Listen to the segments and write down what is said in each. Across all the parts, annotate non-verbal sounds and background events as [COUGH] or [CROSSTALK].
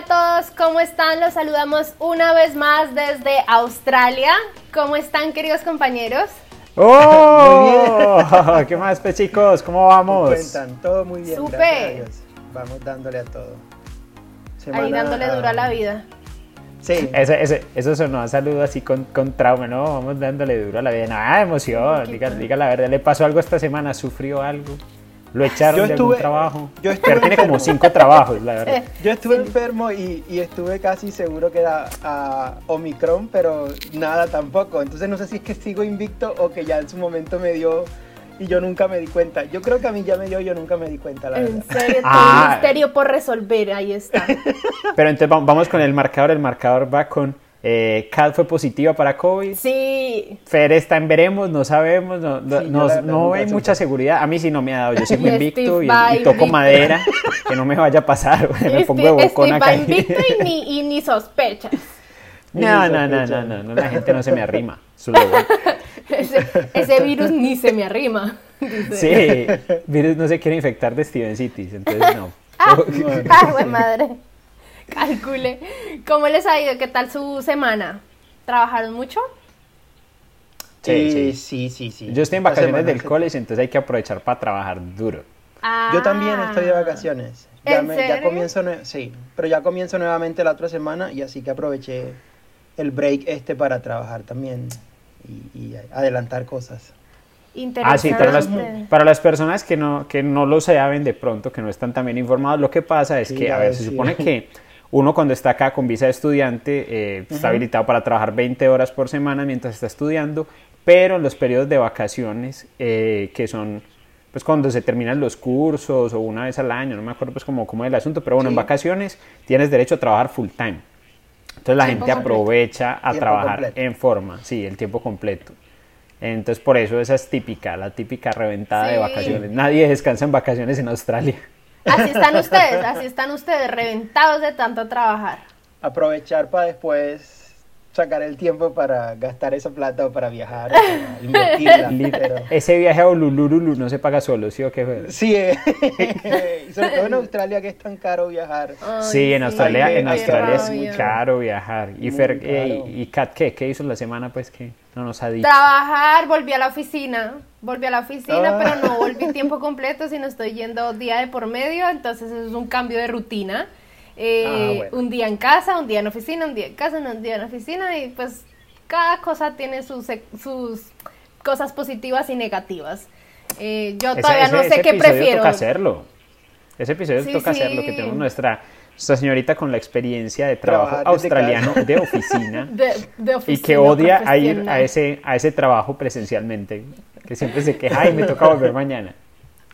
a todos, ¿cómo están? Los saludamos una vez más desde Australia. ¿Cómo están, queridos compañeros? ¡Oh! [LAUGHS] [LAUGHS] ¿Qué más, pues, chicos? ¿Cómo vamos? Cuentan, todo muy bien. Súper. gracias a Dios. Vamos dándole a todo. Ahí Semana dándole a- duro a la vida. Sí. Ese, ese, eso sonó a saludo así con, con trauma, ¿no? Vamos dándole duro a la vida. Nada, emoción. poquito. Diga, diga la verdad. ¿Le pasó algo esta semana? ¿Sufrió algo? ¿Lo echaron Yo de algún trabajo? yo estuve Pero tiene como enfermo. cinco trabajos, la verdad. Yo estuve enfermo y, y estuve casi seguro que era a Omicron, pero nada tampoco. Entonces no sé si es que sigo invicto o que ya en su momento me dio y yo nunca me di cuenta. Yo creo que a mí ya me dio y yo nunca me di cuenta, la En verdad. serio, [LAUGHS] todo Ah. un misterio por resolver, ahí está. [LAUGHS] Pero entonces va- vamos con el marcador. El marcador va con eh, Kat fue positiva para COVID. Sí, Fer está en veremos, no sabemos, no, no, Sí, hay mucha seguridad. A mí sí no me ha dado, yo [LAUGHS] sigo invicto y, y toco madera, [LAUGHS] que no me vaya a pasar, [LAUGHS] me pongo de bocón acá. invicto y ni, y ni sospechas. No, Ni no, no, no, no, no, la gente no se me arrima. Ese, ese virus ni se me arrima. dice. Sí, virus no se quiere infectar de Steven Cities, entonces no. Ah, ah, güey, madre. Calcule. ¿Cómo les ha ido? ¿Qué tal su semana? ¿Trabajaron mucho? Sí, Sí, sí. sí, sí. Yo estoy en Esta vacaciones del se- college, entonces hay que aprovechar para trabajar duro. Ah. Yo también estoy de vacaciones. Ya, ¿En me- ya serio? comienzo, sí, pero ya comienzo nuevamente la otra semana y así que aproveché el break este para trabajar también y, y adelantar cosas. Interesante. Ah, sí, para las, para las personas que no, que no lo saben de pronto, que no están también informados, lo que pasa es Sí, que, a ver, se supone que [LAUGHS] uno cuando está acá con visa de estudiante eh, está habilitado para trabajar 20 horas por semana mientras está estudiando, pero en los periodos de vacaciones, eh, que son pues cuando se terminan los cursos o una vez al año, no me acuerdo pues cómo, cómo es el asunto, pero bueno, en Sí. vacaciones tienes derecho a trabajar full time. Entonces la gente completo. aprovecha a trabajar completo. en forma, sí, el tiempo completo. Entonces por eso esa es típica, la típica reventada de vacaciones. Nadie descansa en vacaciones en Australia. Así están ustedes, así están ustedes, reventados de tanto trabajar. Aprovechar para después sacar el tiempo para gastar esa plata o para viajar, o [LAUGHS] para invertirla. pero- Ese viaje a Ululurulu no se paga solo, ¿sí o qué? Sí, eh, y sobre todo en Australia que es tan caro viajar. Ay, Sí, en Australia, Ay, en Australia es muy caro viajar. Y Muy Fer, caro. eh, y, y Kat, ¿qué? ¿Qué hizo la semana? Pues que no nos ha dicho. Trabajar, volví a la oficina, volví a la oficina, Ah. pero no volví tiempo completo, sino estoy yendo día de por medio, entonces es un cambio de rutina. Eh, Ah, bueno. Un día en casa, un día en oficina, un día en casa, un día en oficina, y pues cada cosa tiene sus, sus cosas positivas y negativas. Eh, yo Ese- todavía no sé ese qué episodio prefiero. toca hacerlo. Ese episodio Sí, toca sí. hacerlo, que tenemos nuestra, nuestra señorita con la experiencia de trabajo Trabajar australiano de oficina. [LAUGHS] De, de y oficina que odia a ir a ese, a ese trabajo presencialmente, que siempre se queja, ay, me toca volver mañana.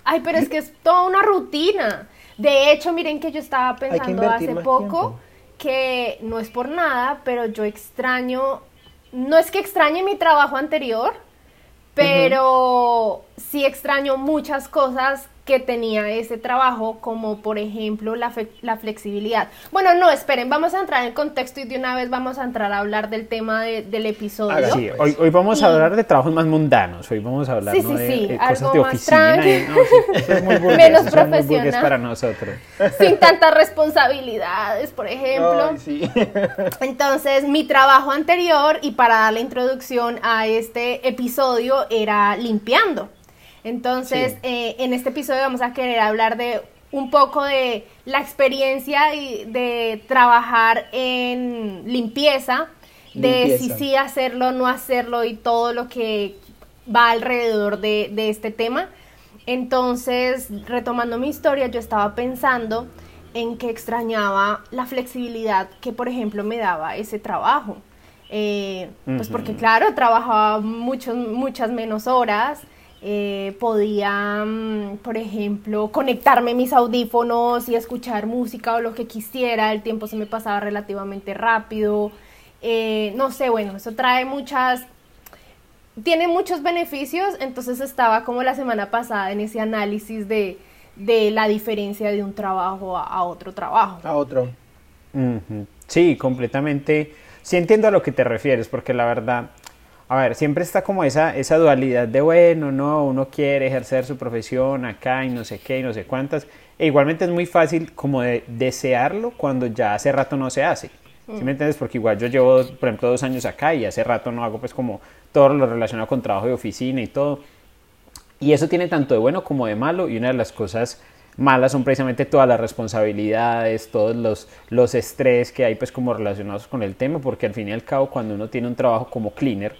Ay, pero es que es toda una rutina. De hecho, miren que yo estaba pensando hace poco tiempo. que no es por nada, pero yo extraño, no es que extrañe mi trabajo anterior, pero sí extraño muchas cosas que tenía ese trabajo, como por ejemplo la, fe- la flexibilidad. Bueno, no, esperen, vamos a entrar en contexto y de una vez vamos a entrar a hablar del tema de- del episodio. Hágalo. Sí, hoy, hoy vamos a hablar de trabajos más mundanos, hoy vamos a hablar Sí, ¿no? sí, de, sí, de algo cosas de más oficina. y- no, [LAUGHS] es muy Menos muy profesional. para nosotros. Sin tantas responsabilidades, por ejemplo. Ay, sí. [LAUGHS] Entonces, mi trabajo anterior, y para dar la introducción a este episodio, era limpiando. Entonces, Sí. eh, en este episodio vamos a querer hablar de un poco de la experiencia y de trabajar en limpieza, de si sí hacerlo, no hacerlo y todo lo que va alrededor de, de este tema. Entonces, retomando mi historia, yo estaba pensando en que extrañaba la flexibilidad que, por ejemplo, me daba ese trabajo. Eh, Pues porque, claro, trabajaba muchos, muchas menos horas. Eh, podía, mm, por ejemplo, conectarme mis audífonos y escuchar música o lo que quisiera. El tiempo se me pasaba relativamente rápido. Eh, no sé, bueno, eso trae muchas tiene muchos beneficios, entonces estaba como la semana pasada en ese análisis de, de la diferencia de un trabajo a, otro trabajo. A otro. Sí, completamente. Sí entiendo a lo que te refieres, porque la verdad, a ver, siempre está como esa, esa dualidad de, bueno, no, uno quiere ejercer su profesión acá y no sé qué y no sé cuántas, E igualmente es muy fácil como de desearlo cuando ya hace rato no se hace. ¿Sí me entiendes? Porque igual yo llevo, por ejemplo, dos años acá y hace rato no hago pues como todo lo relacionado con trabajo de oficina y todo. Y eso tiene tanto de bueno como de malo y una de las cosas malas son precisamente todas las responsabilidades, todos los, los estrés que hay pues como relacionados con el tema, porque al fin y al cabo cuando uno tiene un trabajo como cleaner,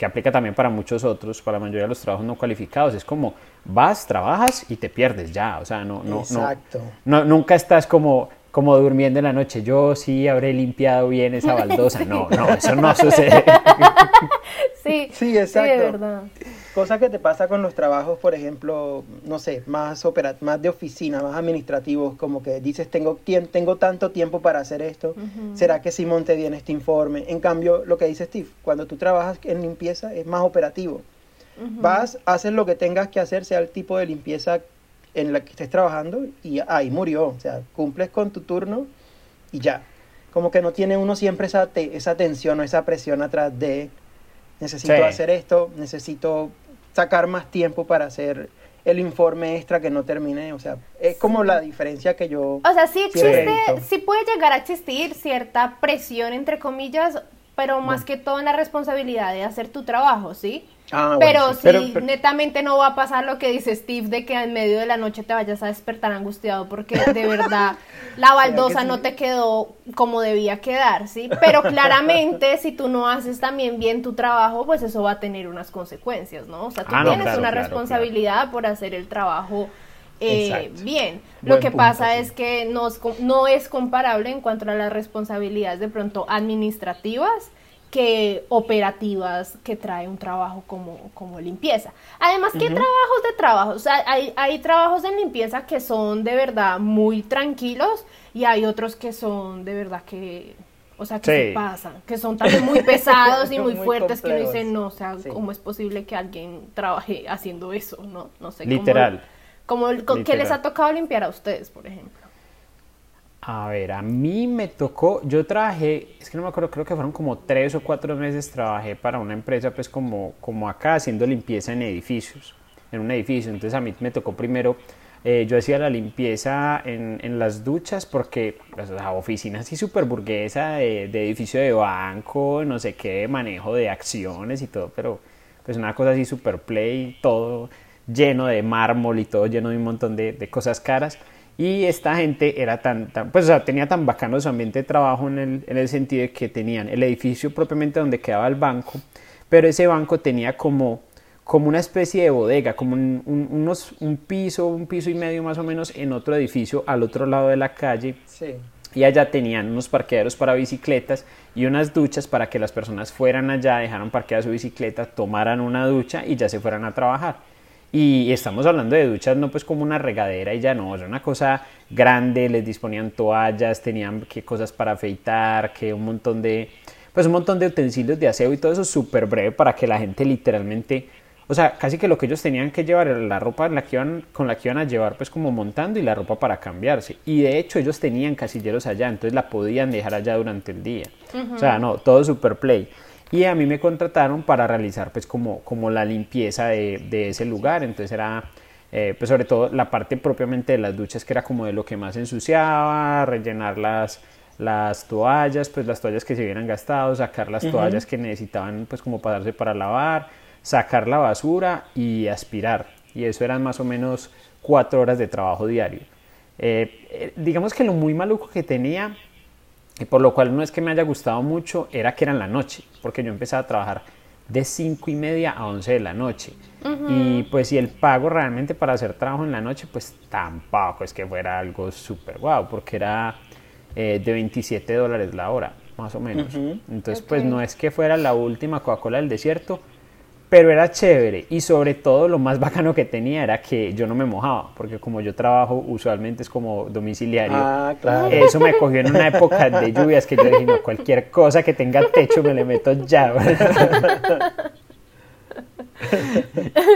que aplica también para muchos otros, para la mayoría de los trabajos no cualificados, es como vas, trabajas y te pierdes ya, o sea, no, no, Exacto. no, nunca estás como como durmiendo en la noche, yo sí habré limpiado bien esa baldosa. [LAUGHS] No, no, eso no sucede. [LAUGHS] Sí, sí, exacto. Sí, de verdad. Cosa que te pasa con los trabajos, por ejemplo, no sé, más operat más de oficina, más administrativos, como que dices, tengo, tengo tanto tiempo para hacer esto, ¿será que sí monte bien este informe? En cambio, lo que dice Steve, cuando tú trabajas en limpieza es más operativo. Vas, haces lo que tengas que hacer, sea el tipo de limpieza en la que estés trabajando y ahí murió. O sea, cumples con tu turno y ya. Como que no tiene uno siempre esa, esa tensión o esa presión atrás de necesito hacer esto, necesito sacar más tiempo para hacer el informe extra que no terminé. O sea, es como la diferencia que yo... O sea, sí existe, sí puede llegar a existir cierta presión, entre comillas, pero más que todo en la responsabilidad de hacer tu trabajo, ¿sí? Ah, pero si netamente no va a pasar lo que dice Steve de que en medio de la noche te vayas a despertar angustiado porque de verdad [LAUGHS] la baldosa no te quedó como debía quedar, ¿sí? Pero [LAUGHS] claramente si tú no haces también bien tu trabajo, pues eso va a tener unas consecuencias, ¿no? O sea, tú ah, tienes una responsabilidad por hacer el trabajo eh, bien. lo que pasa es que no no es comparable en cuanto a las responsabilidades de pronto administrativas que operativas que trae un trabajo como, como limpieza. Además, ¿qué trabajos de trabajo? O sea, hay, hay trabajos de limpieza que son de verdad muy tranquilos y hay otros que son de verdad que, o sea, que se pasan, que son también muy pesados y [LAUGHS] muy, fuertes que uno dice, no, o sea, ¿cómo es posible que alguien trabaje haciendo eso? No, no sé. Literal. Como, ¿Qué les ha tocado limpiar a ustedes, por ejemplo? A ver, a mí me tocó, yo trabajé, es que no me acuerdo, creo que fueron como tres o cuatro meses trabajé para una empresa pues como, como acá haciendo limpieza en edificios, en un edificio. Entonces a mí me tocó primero, eh, yo hacía la limpieza en, en las duchas porque pues, la oficina así súper burguesa de, de, edificio de banco, no sé qué, manejo de acciones y todo, pero pues una cosa así súper play, todo lleno de mármol y todo lleno de un montón de, de cosas caras. Y esta gente era tan, tan, pues o sea, tenía tan bacano su ambiente de trabajo en el, en el sentido de que tenían el edificio propiamente donde quedaba el banco, pero ese banco tenía como, como una especie de bodega, como un, unos, un piso, un piso y medio más o menos en otro edificio al otro lado de la calle. Sí. Y allá tenían unos parqueaderos para bicicletas y unas duchas para que las personas fueran allá, dejaran parqueada su bicicleta, tomaran una ducha y ya se fueran a trabajar. Y estamos hablando de duchas no pues como una regadera y ya no, era una cosa grande, les disponían toallas, tenían que cosas para afeitar, que un montón de pues un montón de utensilios de aseo y todo eso súper breve para que la gente literalmente, o sea, casi que lo que ellos tenían que llevar era la ropa en la que iban, con la que iban a llevar pues como montando y la ropa para cambiarse. Y de hecho ellos tenían casilleros allá, entonces la podían dejar allá durante el día. O sea, no, todo super play y a mí me contrataron para realizar pues como, como la limpieza de, de ese lugar, entonces era eh, pues sobre todo la parte propiamente de las duchas que era como de lo que más ensuciaba, rellenar las, las toallas, pues las toallas que se hubieran gastado, sacar las toallas que necesitaban pues como pasarse para lavar, sacar la basura y aspirar. Y eso eran más o menos cuatro horas de trabajo diario. Eh, eh, digamos que lo muy maluco que tenía y por lo cual no es que me haya gustado mucho, era que era en la noche, porque yo empezaba a trabajar de 5 y media a 11 de la noche. Y pues si el pago realmente para hacer trabajo en la noche, pues tampoco es que fuera algo súper guau, porque era eh, de 27 dólares la hora, más o menos. Entonces pues no es que fuera la última Coca-Cola del desierto, pero era chévere y sobre todo lo más [LAUGHS] bacano que tenía era que yo no me mojaba, porque como yo trabajo usualmente es como domiciliario, ah, claro. eso me cogió en una época de lluvias que yo dije, no, cualquier cosa que tenga techo me le meto ya. [LAUGHS]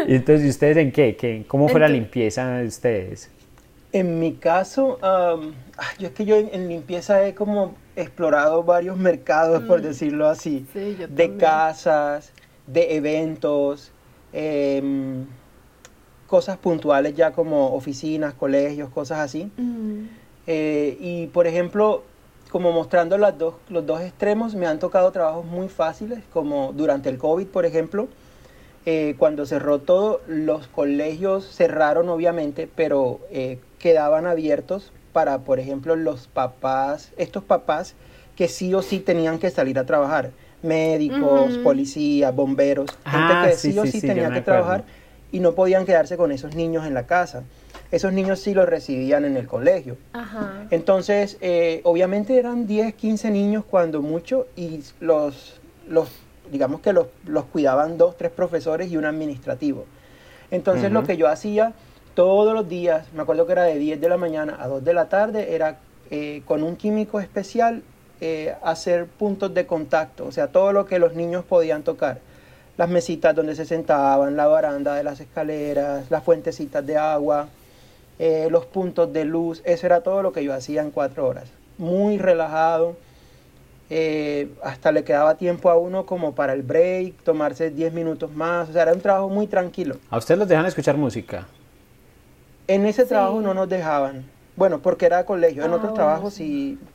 y entonces, ¿y ustedes en qué? ¿Qué ¿Cómo fue la limpieza de ustedes? En mi caso, yo es que yo en, limpieza he como explorado varios mercados, por mm. decirlo así, de casas, de eventos. Em, cosas puntuales ya como oficinas, colegios, cosas así. Eh, y por ejemplo, como mostrando las dos, los dos extremos, me han tocado trabajos muy fáciles, como durante el COVID, por ejemplo. Eh, cuando cerró todo, los colegios cerraron obviamente, pero eh, quedaban abiertos para, por ejemplo, los papás, estos papás que sí o sí tenían que salir a trabajar, médicos, policías, bomberos, Ah, gente que sí, sí, o sí, tenía que acuerdo. trabajar y no podían quedarse con esos niños en la casa. Esos niños sí los recibían en el colegio. Ajá. Entonces, eh, obviamente eran 10, 15 niños cuando mucho y los, los digamos que los, los cuidaban dos, tres profesores y un administrativo. Entonces, lo que yo hacía todos los días, me acuerdo que era de 10 de la mañana a 2 de la tarde, era eh, con un químico especial eh, hacer puntos de contacto, o sea, todo lo que los niños podían tocar. Las mesitas donde se sentaban, la baranda de las escaleras, las fuentecitas de agua, eh, los puntos de luz, eso era todo lo que yo hacía en cuatro horas. Muy relajado, eh, hasta le quedaba tiempo a uno como para el break, tomarse 10 minutos más, o sea, era un trabajo muy tranquilo. ¿A ustedes los dejan escuchar música? En ese Sí. trabajo no nos dejaban, bueno, porque era colegio, en Ah, otros bueno, trabajos sí. sí.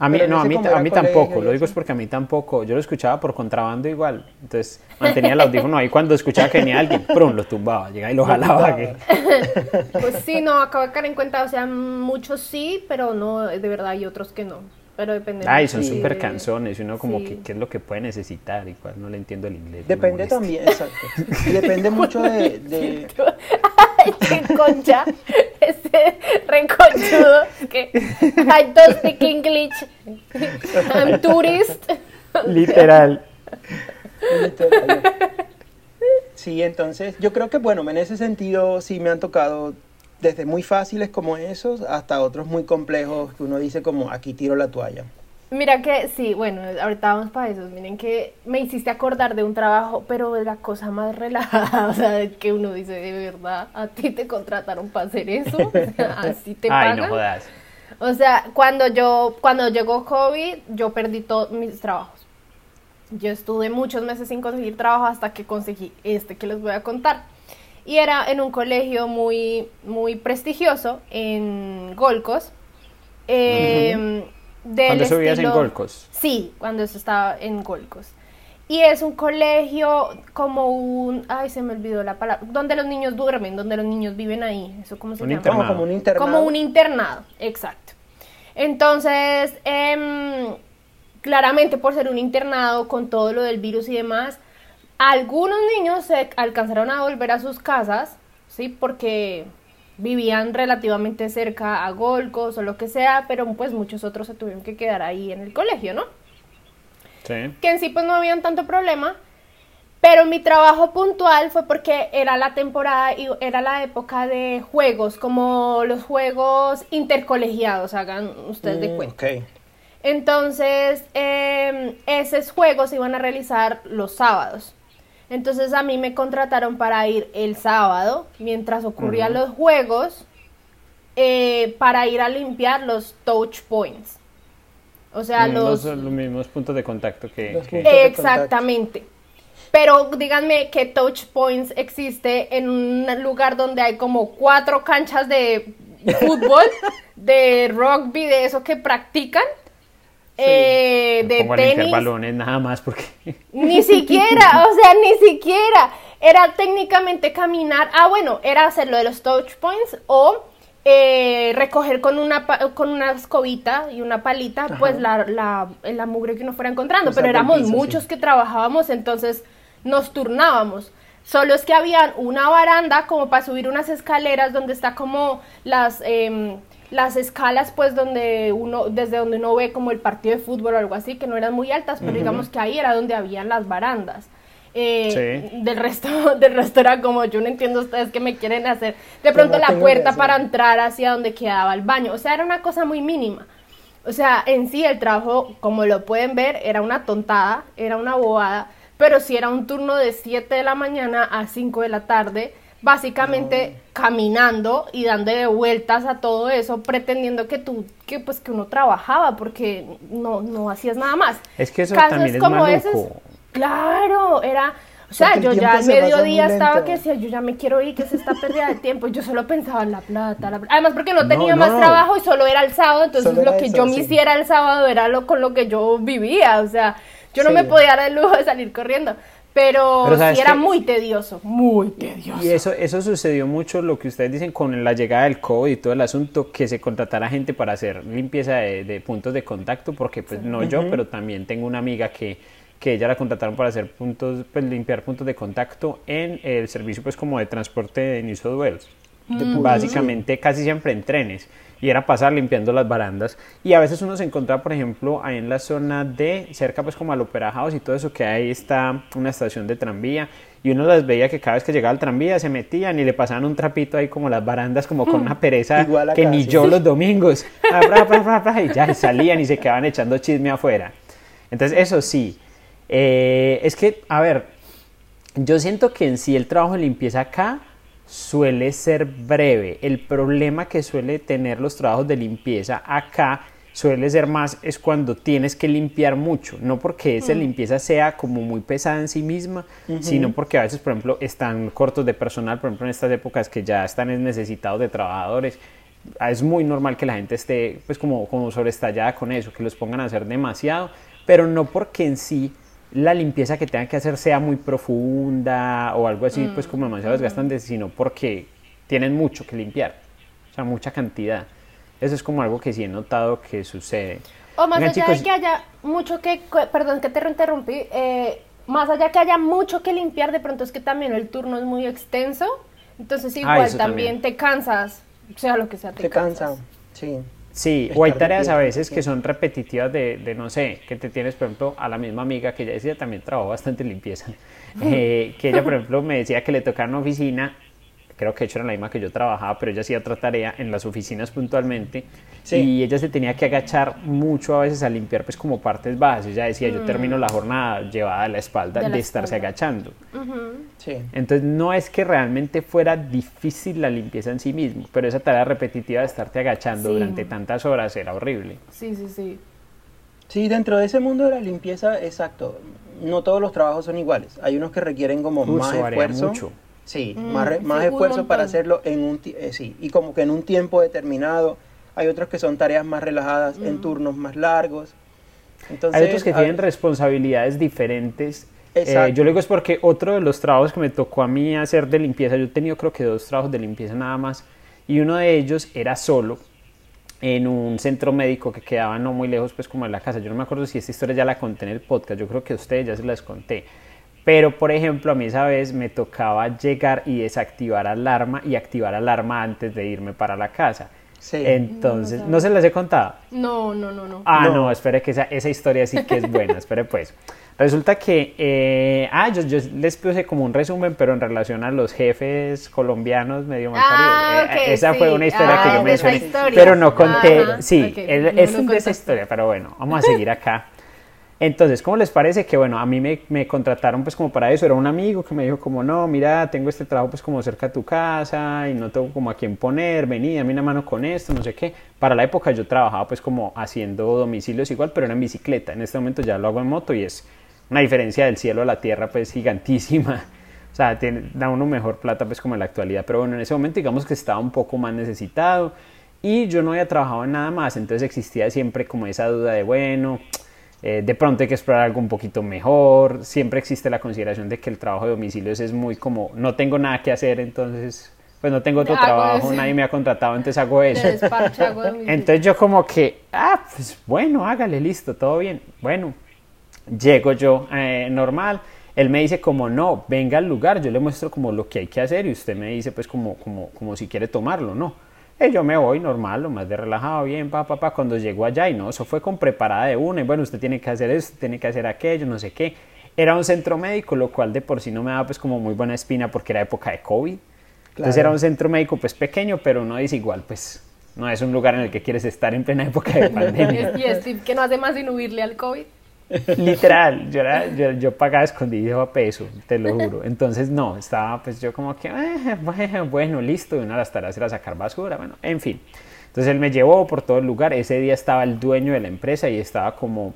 A mí, no, a mí, a mí tampoco, lo digo es porque a mí tampoco, yo lo escuchaba por contrabando igual, entonces mantenía el audífono ahí cuando escuchaba que venía alguien, prum, lo tumbaba, llegaba y lo jalaba. que- [LAUGHS] Pues sí, no, acabo de caer en cuenta, o sea, muchos sí, pero no, de verdad hay otros que no. Pero depende. Ay, son Sí. súper canzones, y uno como Sí. que qué es lo que puede necesitar, cuál no le entiendo el inglés. Depende también, exacto. Depende [LAUGHS] mucho de, de- [LAUGHS] Qué concha, ese reconchudo, que I don't speak English, I'm tourist. Literal. Sí, entonces yo creo que bueno, en ese sentido sí me han tocado desde muy fáciles como esos hasta otros muy complejos que uno dice como aquí tiro la toalla. Mira que sí, bueno, ahorita vamos para eso. Miren que me hiciste acordar de un trabajo, pero de la cosa más [LAUGHS] relajada, o sea, que uno dice, de verdad, a ti te contrataron para hacer eso, [LAUGHS] así te Ay, pagan. no jodas. O sea, cuando yo, cuando llegó COVID, yo perdí todos mis trabajos. Yo estuve muchos meses sin conseguir trabajo hasta que conseguí este que les voy a contar. Y era en un colegio muy, muy prestigioso en Golcos. eh, del ¿Cuándo eso vivías en Golcos? Sí, cuando eso estaba en Golcos. Y es un colegio como un, ay, se me olvidó la palabra, donde los niños duermen, donde los niños viven ahí. ¿Eso cómo se Un llama? internado. Como, como un internado. Como un internado, exacto. Entonces, em, claramente por ser un internado con todo lo del virus y demás, algunos niños se alcanzaron a volver a sus casas, ¿sí? Porque vivían relativamente cerca a Golcos o lo que sea, pero pues muchos otros se tuvieron que quedar ahí en el colegio, ¿no? Sí. que en sí pues no habían tanto problema, pero mi trabajo puntual fue porque era la temporada y era la época de juegos, como los juegos intercolegiados, hagan ustedes de Mm, cuenta. ok. Entonces, eh, esos juegos se iban a realizar los sábados. Entonces a mí me contrataron para ir el sábado, mientras ocurrían los juegos, eh, para ir a limpiar los touch points. O sea, Mm, los, los, los mismos puntos de contacto que... Exactamente. Pero díganme que Touch Points existe en un lugar donde hay como cuatro canchas de fútbol, [LAUGHS] de rugby, de eso que practican, eh, de a limpiar tenis. balones nada más porque... [LAUGHS] Ni siquiera, o sea, ni siquiera. Era técnicamente caminar. Ah, bueno, era hacer lo de los touch points o eh, recoger con una, con una escobita y una palita, pues la, la, la mugre que uno fuera encontrando. Pero éramos piso, muchos sí. que trabajábamos, entonces nos turnábamos. Solo es que había una baranda como para subir unas escaleras donde está como las em, las escalas pues donde uno desde donde uno ve como el partido de fútbol o algo así que no eran muy altas pero digamos que ahí era donde habían las barandas. Eh, Sí. del resto [LAUGHS] del resto era como yo no entiendo ustedes qué me quieren hacer. De pronto no la puerta que para entrar hacia donde quedaba el baño. O sea era una cosa muy mínima. O sea, en sí el trabajo, como lo pueden ver, era una tontada, era una bobada, pero sí era un turno de 7 de la mañana a 5 de la tarde, básicamente caminando y dándole vueltas a todo eso, pretendiendo que tú, que pues que uno trabajaba, porque no, no hacías nada más. Es que eso Casos también es como maluco. esos- claro, era, o sea, yo ya al mediodía estaba que decía, yo ya me quiero ir, que es esta pérdida de tiempo. Yo solo pensaba en la plata. Además, porque no tenía más trabajo y solo era el sábado, entonces lo que yo me hiciera el sábado era lo con lo que yo vivía. O sea, yo no me podía dar el lujo de salir corriendo. Pero, sí era muy tedioso, muy tedioso. Y eso, eso sucedió mucho, lo que ustedes dicen, con la llegada del COVID y todo el asunto, que se contratara gente para hacer limpieza de, puntos de contacto, porque pues no yo, pero también tengo una amiga que, que ella la contrataron para hacer puntos, pues limpiar puntos de contacto en el servicio pues como de transporte de New South Wales. Mm. Básicamente casi siempre en trenes y era pasar limpiando las barandas. Y a veces uno se encontraba por ejemplo ahí en la zona de cerca pues como al Opera House y todo eso que ahí está una estación de tranvía. Y uno las veía que cada vez que llegaba al tranvía se metían y le pasaban un trapito ahí como las barandas como con una pereza que ni yo los domingos. Y ya salían y se quedaban echando chisme afuera. Entonces eso sí eh, es que a ver yo siento que en sí el trabajo de limpieza acá suele ser breve. El problema que suele tener los trabajos de limpieza acá suele ser más es cuando tienes que limpiar mucho, no porque esa mm. limpieza sea como muy pesada en sí misma, sino porque a veces, por ejemplo, están cortos de personal, por ejemplo, en estas épocas que ya están necesitados de trabajadores, es muy normal que la gente esté pues como, como sobreestallada con eso, que los pongan a hacer demasiado, pero no porque en sí la limpieza que tengan que hacer sea muy profunda o algo así, pues como demasiado desgastante, sino porque tienen mucho que limpiar, o sea, mucha cantidad. Eso es como algo que sí he notado que sucede. O más allá de que haya mucho que, perdón que te interrumpí, eh, más allá que haya mucho que limpiar, de pronto es que también el turno es muy extenso, entonces ah, igual también, te cansas, sea lo que sea, te, te cansa, sí. Sí, o hay tareas a veces que son repetitivas de, de, no sé, que te tienes, por ejemplo, a la misma amiga que ella decía también trabajó bastante limpieza, eh, que ella, por ejemplo, me decía que le tocaba una oficina creo que hecho era la misma que yo trabajaba, pero ella hacía otra tarea en las oficinas puntualmente y ella se tenía que agachar mucho a veces a limpiar pues como partes bajas. Ella decía, yo termino la jornada llevada a la espalda de, estarse agachando. sí. Entonces no es que realmente fuera difícil la limpieza en sí mismo, pero esa tarea repetitiva de estarte agachando durante tantas horas era horrible. Sí, sí, sí. Sí, dentro de ese mundo de la limpieza, exacto. No todos los trabajos son iguales. Hay unos que requieren como más esfuerzo. Mucho Sí, mm, más, más esfuerzo para hacerlo en un eh, sí, y como que en un tiempo determinado. Hay otros que son tareas más relajadas en mm. turnos más largos. Entonces, Hay otros que tienen responsabilidades diferentes. Eh, yo lo digo es porque otro de los trabajos que me tocó a mí hacer de limpieza, yo he tenido creo que dos trabajos de limpieza nada más, y uno de ellos era solo en un centro médico que quedaba no muy lejos pues como de la casa. Yo no me acuerdo si esta historia ya la conté en el podcast, yo creo que a ustedes ya se las conté pero, por ejemplo, a mí esa vez me tocaba llegar y desactivar alarma y activar alarma antes de irme para la casa. Sí. Entonces, ¿no, se las he contado? No, no, no, no. Ah, no, espere que esa, esa, historia sí que es buena, espere pues. Resulta que, eh, ah, yo, yo, les puse como un resumen, pero en relación a los jefes colombianos medio ah, eh, esa fue una historia que yo ah, mencioné, pero no conté, sí, es, de esa historia, pero bueno, vamos a seguir acá. [LAUGHS] Entonces, ¿cómo les parece que, bueno, a mí me, contrataron pues como para eso? Era un amigo que me dijo como, no, mira, tengo este trabajo pues como cerca de tu casa y no tengo como a quién poner, vení, dame una mano con esto, no sé qué. Para la época yo trabajaba pues como haciendo domicilios igual, pero era en bicicleta. En este momento ya lo hago en moto y es una diferencia del cielo a la tierra pues gigantísima. [LAUGHS] O sea, da uno mejor plata pues como en la actualidad. Pero bueno, en ese momento digamos que estaba un poco más necesitado y yo no había trabajado en nada más. Entonces existía siempre como esa duda de, bueno eh, de pronto hay que explorar algo un poquito mejor. Siempre existe la consideración de que el trabajo de domicilios es muy como, no tengo nada que hacer, entonces, pues no tengo otro trabajo, nadie me ha contratado, entonces hago eso. entonces yo como que, ah, pues bueno, hágale, listo, todo bien. Bueno, llego yo eh, normal. Él me dice como no, venga al lugar, yo le muestro como lo que hay que hacer y usted me dice pues como, como, como si quiere tomarlo, ¿no? Y yo me voy normal, lo más de relajado, bien, pa, pa, pa, cuando llego allá y no, eso fue con preparada de una y bueno, usted tiene que hacer esto, tiene que hacer aquello, no sé qué. Era un centro médico, lo cual de por sí no me daba pues como muy buena espina porque era época de COVID. Entonces era un centro médico pues pequeño, pero uno dice igual, pues no es un lugar en el que quieres estar en plena época de [LAUGHS] pandemia. y Steve que no hace más sin huirle al COVID. [LAUGHS] Literal, yo, yo, yo, pagaba escondido a peso, te lo juro. Entonces, no, estaba pues yo como que, eh, bueno, bueno, listo, y una de las tareas era sacar basura, bueno, en fin. Entonces él me llevó por todo el lugar, ese día estaba el dueño de la empresa y estaba como,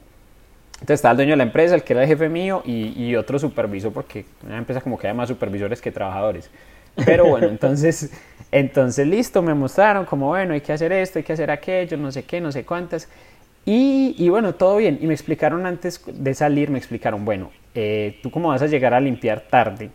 Entonces estaba el dueño de la empresa, el que era el jefe mío, y, y otro supervisor, porque una empresa como que hay más supervisores que trabajadores. Pero bueno, [LAUGHS] entonces, entonces listo, me mostraron como, bueno, hay que hacer esto, hay que hacer aquello, no sé qué, no sé cuántas. Y, y bueno, todo bien. Y me explicaron antes de salir, me explicaron, bueno, eh, tú como vas a llegar a limpiar tarde,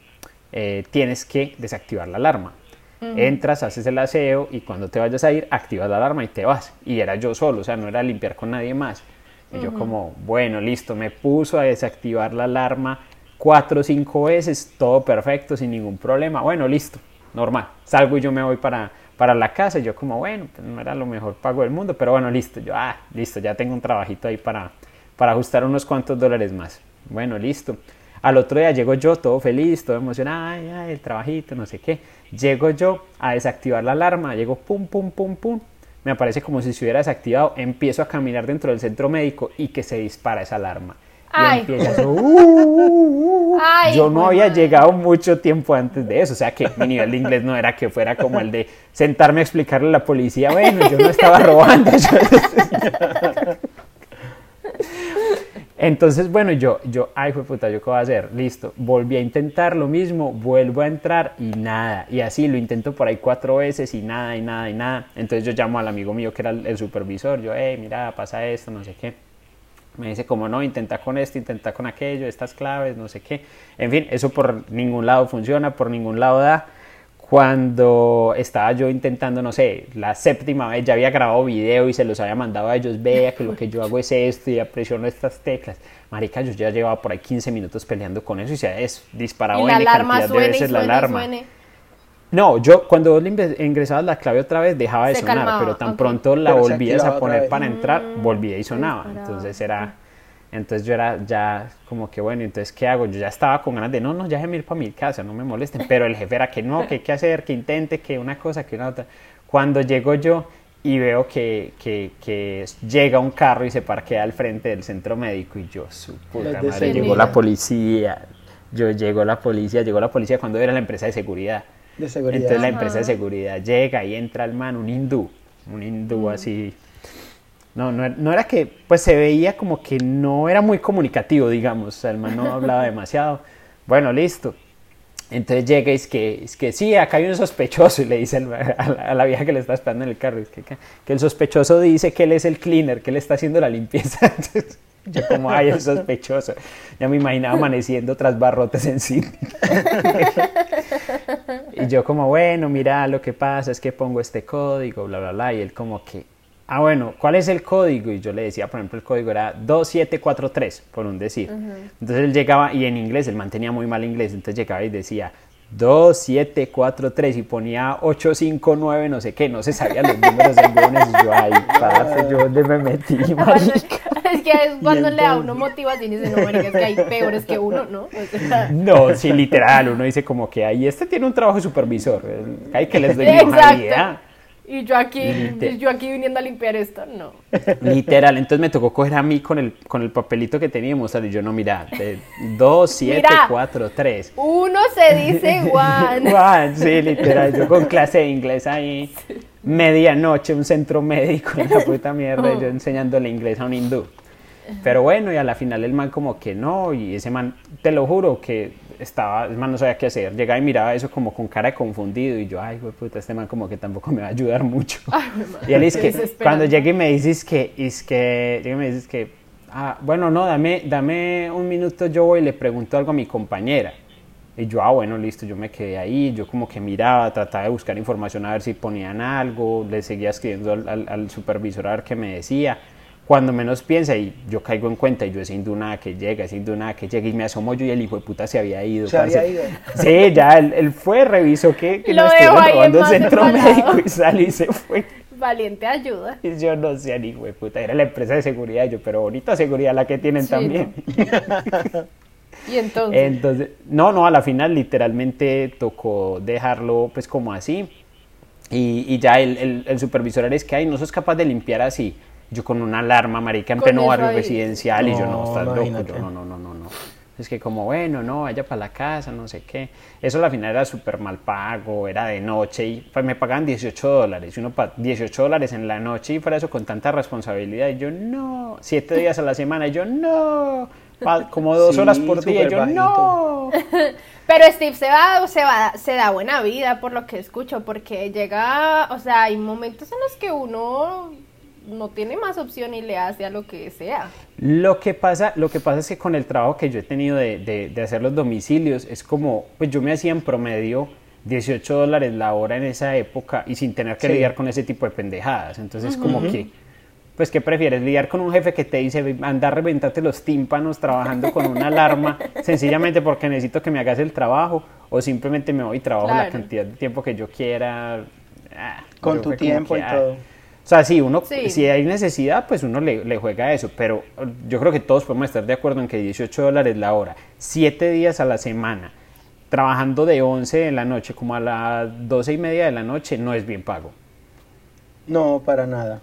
eh, tienes que desactivar la alarma. Entras, haces el aseo y cuando te vayas a ir, activas la alarma y te vas. Y era yo solo, o sea, no era limpiar con nadie más. Y yo como, bueno, listo, me puso a desactivar la alarma cuatro o cinco veces, todo perfecto, sin ningún problema. Bueno, listo, normal. Salgo y yo me voy para, para la casa. Y yo como, bueno, pues no era lo mejor pago del mundo, pero bueno, listo. Yo, ah, listo, ya tengo un trabajito ahí para, para ajustar unos cuantos dólares más. Bueno, listo. Al otro día llego yo todo feliz, todo emocionado, ay, el trabajito, no sé qué. Llego yo a desactivar la alarma, llego pum, pum, pum, pum. Me aparece como si se hubiera desactivado. Empiezo a caminar dentro del centro médico y que se dispara esa alarma. Y Ay. "Uh, uh, uh". Ay, yo no había llegado mucho tiempo antes de eso. O sea que mi nivel de inglés no era que fuera como el de sentarme a explicarle a la policía, bueno, yo no estaba robando. yo- Entonces, bueno, yo, yo, ay, fue puta, ¿yo qué voy a hacer? Listo, volví a intentar lo mismo, vuelvo a entrar y nada. Y así lo intento por ahí cuatro veces y nada, y nada, y nada. Entonces yo llamo al amigo mío que era el, el supervisor, yo, hey, mira, pasa esto, no sé qué. Me dice, como no, intenta con esto, intenta con aquello, estas claves, no sé qué. En fin, eso por ningún lado funciona, por ningún lado da. Cuando estaba yo intentando, no sé, la séptima vez ya había grabado video y se los había mandado a ellos, vea que lo que yo hago es esto y presiono estas teclas. Marica, yo ya llevaba por ahí 15 minutos peleando con eso y se ha disparado Y la N alarma cantidad de y veces la y alarma. suene. No, yo cuando vos le ingresabas la clave otra vez dejaba de Se sonar, calmaba, pero tan pronto la Pero volvías a poner para entrar, Mm, volvía y sonaba. Entonces era, entonces yo era ya como que bueno, entonces ¿qué hago? Yo ya estaba con ganas de no, no, ya déjame ir para mi casa, no me molesten. Pero el jefe era que no, que hay que hacer, que intente, que una cosa, que una otra. Cuando llego yo y veo que, que, que llega un carro y se parquea al frente del centro médico y yo, su puta madre, llegó la policía. Yo llegó la policía, llegó la policía cuando era la empresa de seguridad. De seguridad. Entonces la empresa de seguridad llega y entra el man, un hindú, un hindú así. No, no, era- no era que, pues se veía como que no era muy comunicativo, digamos, o sea, el man no hablaba [LAUGHS] demasiado. Bueno, listo. Entonces llega y es que, es que sí, acá hay un sospechoso y le dice [LAUGHS] a la, a la vieja que le está esperando en el carro, es que, que- que el sospechoso dice que él es el cleaner, que él está haciendo la limpieza. [LAUGHS] Entonces, yo como, ay, el sospechoso. Ya me imaginaba amaneciendo tras barrotes en Sydney. [LAUGHS] Y yo como, bueno, mira, lo que pasa es que pongo este código, bla, bla, bla. Y él como que, ah, bueno, ¿cuál es el código? Y yo le decía, por ejemplo, el código era 2743, por un decir. Entonces él llegaba, y en inglés, él mantenía muy mal inglés, entonces llegaba y decía 2743 y ponía 859, no sé qué, no se sabía los números de. Y yo, ay, [LAUGHS] parce, yo dónde me metí, [LAUGHS] marica. es que es cuando le da uno motivación y dice, no, marica, es que hay peores que uno, ¿no? O sea, [LAUGHS] No, sí, literal, uno dice como que ahí este tiene un trabajo de supervisor, hay que les doy vida. Exacto. Y yo aquí, yo aquí viniendo a limpiar esto, no. [LAUGHS] Literal, entonces me tocó coger a mí con el, con el papelito que teníamos, y yo no, mira, de 2, 7, Mira. 4, 3. Uno se dice [LAUGHS] Juan. Juan, sí, literal, yo con [LAUGHS] clase de inglés ahí, medianoche, un centro médico, en la puta mierda, y yo enseñándole inglés a un hindú. Pero bueno, y a la final el man como que no, y ese man, te lo juro que estaba, el man no sabía qué hacer, llegaba y miraba eso como con cara de confundido, y yo, ay, güey, puta, este man como que tampoco me va a ayudar mucho. [LAUGHS] y él dice que, cuando llegue y me dices que, es que, llega y me dices que, ah, bueno, no, dame, dame un minuto, yo voy y le pregunto algo a mi compañera. Y yo, ah, bueno, listo, yo me quedé ahí, yo como que miraba, trataba de buscar información a ver si ponían algo, le seguía escribiendo al, al- al supervisor a ver qué me decía. Cuando menos piensa y yo caigo en cuenta y yo ese nada que llega, ese nada que llega y me asomo yo y el hijo de puta se había ido. Se había ido. Sí, ya, él, él fue, revisó que, que Lo no estuvieron ahí en robando el centro médico y salió y se fue. Valiente ayuda. Y yo no sé, ni hijo de puta, era la empresa de seguridad, yo, pero bonita seguridad la que tienen Sí, también. [LAUGHS] Y entonces, Entonces, no, no, a la final literalmente tocó dejarlo pues como así. Y, y ya el, el, el supervisor es que, ay, no sos capaz de limpiar así. Yo con una alarma, marica, en pleno barrio ahí. residencial. y yo, no, No, estás loco. imagínate. Yo, no, no, no, no, no. Es que como, bueno, no, vaya para la casa, no sé qué. Eso al final era súper mal pago, era de noche y pues, me pagaban 18 dólares. Y uno para 18 dólares en la noche y fuera eso con tanta responsabilidad. Y yo, no. Siete días a la semana. Y yo, no. Como dos horas por día. Y yo, no. [LAUGHS] Pero Steve se va, se va, se da buena vida por lo que escucho, porque llega, o sea, hay momentos en los que uno no tiene más opción y le hace a lo que sea. Lo que pasa, lo que pasa es que con el trabajo que yo he tenido de, de, hacer los domicilios, es como, pues yo me hacía en promedio 18 dólares la hora en esa época y sin tener que lidiar con ese tipo de pendejadas. Entonces, como que, pues, ¿qué prefieres? ¿Lidiar con un jefe que te dice, anda a reventarte los tímpanos trabajando con una alarma sencillamente porque necesito que me hagas el trabajo? ¿O simplemente me voy y trabajo la cantidad de tiempo que yo quiera? Ah, con tu tiempo y ah, todo. O sea, si uno, si hay necesidad, pues uno le, le, juega eso, pero yo creo que todos podemos estar de acuerdo en que 18 dólares la hora, 7 días a la semana, trabajando de 11 de la noche como a las 12 y media de la noche, no es bien pago. No, para nada.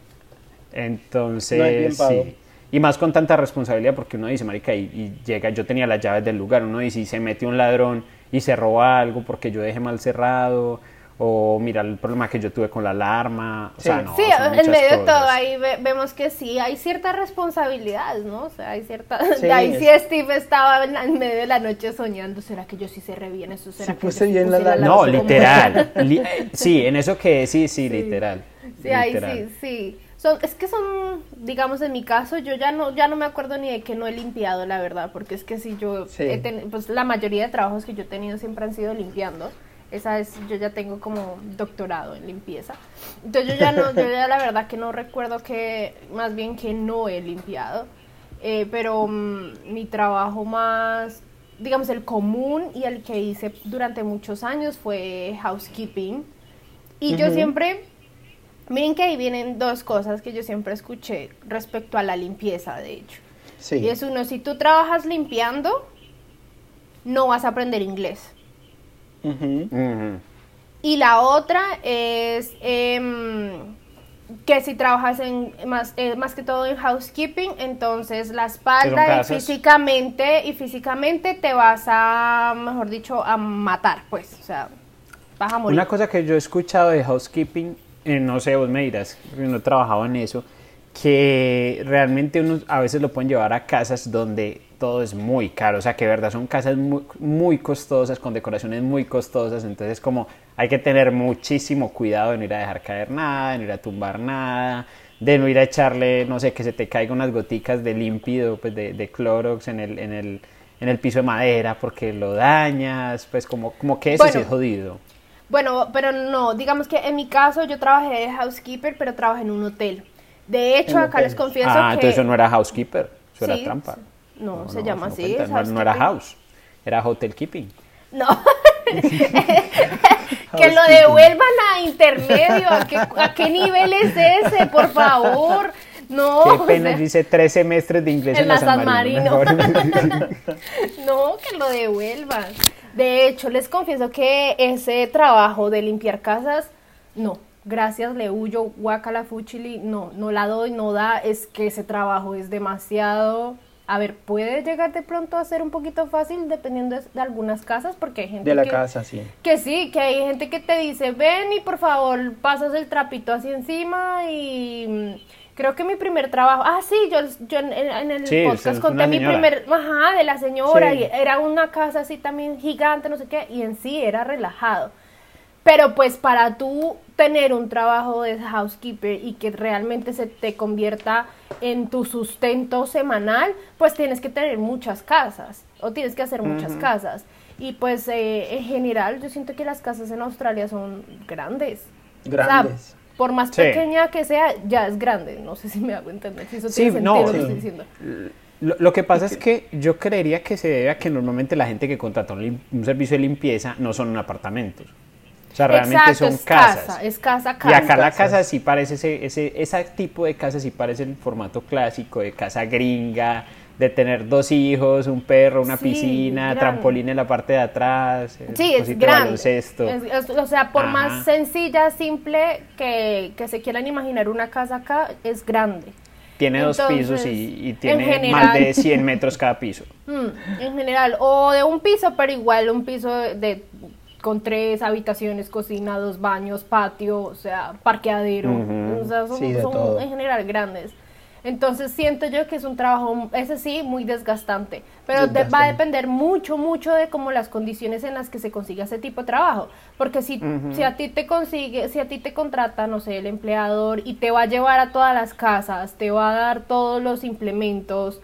Entonces, no es bien pago. sí. Y más con tanta responsabilidad, porque uno dice, marica, y, y, llega, yo tenía las llaves del lugar, uno dice, y se mete un ladrón y se roba algo porque yo dejé mal cerrado, o mira el problema que yo tuve con la alarma. O sea, no, sí en medio de todo ahí vemos que sí hay cierta responsabilidad, ¿no? O sea, hay cierta... [LAUGHS] ahí sí Steve estaba en, medio de la noche soñando, ¿será que yo sí cerré bien eso? ¿Será que puse bien la, No, literal. [LAUGHS] sí, en eso que sí, sí, literal. Sí, ahí sí, sí. Son, es que son, digamos en mi caso, yo ya no, ya no me acuerdo ni de que no he limpiado, la verdad, porque es que si yo, pues la mayoría de trabajos que yo he tenido siempre han sido limpiando. Esa es, yo ya tengo como doctorado en limpieza. Entonces yo ya no, yo ya la verdad que no recuerdo que, más bien que no he limpiado. Eh, pero mm, mi trabajo más, digamos, el común y el que hice durante muchos años fue housekeeping. Y yo siempre, miren que ahí vienen dos cosas que yo siempre escuché respecto a la limpieza, de hecho. Sí. Y es uno, si tú trabajas limpiando, no vas a aprender inglés. Y la otra es em, que si trabajas en más, eh, más que todo en housekeeping, entonces la espalda y físicamente y físicamente te vas a, mejor dicho, a matar, pues, o sea, vas a morir. Una cosa que yo he escuchado de housekeeping, eh, no sé, vos me dirás, no he trabajado en eso, que realmente uno a veces lo pueden llevar a casas donde todo es muy caro, o sea que de verdad son casas muy, muy, costosas, con decoraciones muy costosas, entonces como hay que tener muchísimo cuidado de no ir a dejar caer nada, de no ir a tumbar nada, de no ir a echarle, no sé, que se te caiga unas goticas de límpido, pues de, de Clorox en el, en, el, en el piso de madera porque lo dañas, pues como, como que eso es jodido. Bueno, pero no, digamos que en mi caso yo trabajé de housekeeper, pero trabajé en un hotel. De hecho, acá les confieso ah, que... Ah, entonces eso no era housekeeper, eso era trampa. No, se llama así. No, era house, era hotel keeping. No. [LAUGHS] [LAUGHS] que lo devuelvan a intermedio. ¿A qué, nivel es ese? Por favor. No. Qué pena, dice tres semestres de inglés en, la San Marino. [LAUGHS] no, que lo devuelvan. De hecho, les confieso que ese trabajo de limpiar casas, no. Gracias, le huyo, guacala fuchili, no, no la doy, no da, es que ese trabajo es demasiado a ver, puede llegar de pronto a ser un poquito fácil dependiendo de, algunas casas, porque hay gente de la que, casa, sí. que sí, que hay gente que te dice, ven y por favor pasas el trapito así encima y mm, creo que mi primer trabajo, ah sí, yo, yo en, el podcast conté mi primer, ajá, de la señora, y era una casa así también gigante, no sé qué, y en sí era relajado. Pero pues para tú tener un trabajo de housekeeper y que realmente se te convierta en tu sustento semanal, pues tienes que tener muchas casas o tienes que hacer muchas casas. Y pues eh, en general yo siento que las casas en Australia son grandes. Grandes. por más pequeña que sea, ya es grande. No sé si me hago entender. Si eso tiene sentido lo que estoy diciendo. Lo, que pasa es que yo creería que se debe a que normalmente la gente que contrata un, un servicio de limpieza no son apartamentos. O sea, realmente son es casas. Casa, es casa, casa. Y acá la casa sí parece ese, ese, ese tipo de casa sí parece el formato clásico de casa gringa, de tener dos hijos, un perro, una piscina, trampolín en la parte de atrás, sí, es grande. o sea, por más sencilla, simple que, que se quieran imaginar una casa acá, es grande. tiene dos pisos y, tiene más de 100 [LAUGHS] metros cada piso. Mm, en general, o de un piso, pero igual un piso de, con tres habitaciones, cocina, dos baños, patio, o sea, parqueadero, o sea, son en general grandes. Entonces siento yo que es un trabajo, ese sí, muy desgastante, pero va a depender mucho, mucho de como las condiciones en las que se consiga ese tipo de trabajo, porque si, si a ti te consigue, si a ti te contrata, no sé, el empleador y te va a llevar a todas las casas, te va a dar todos los implementos,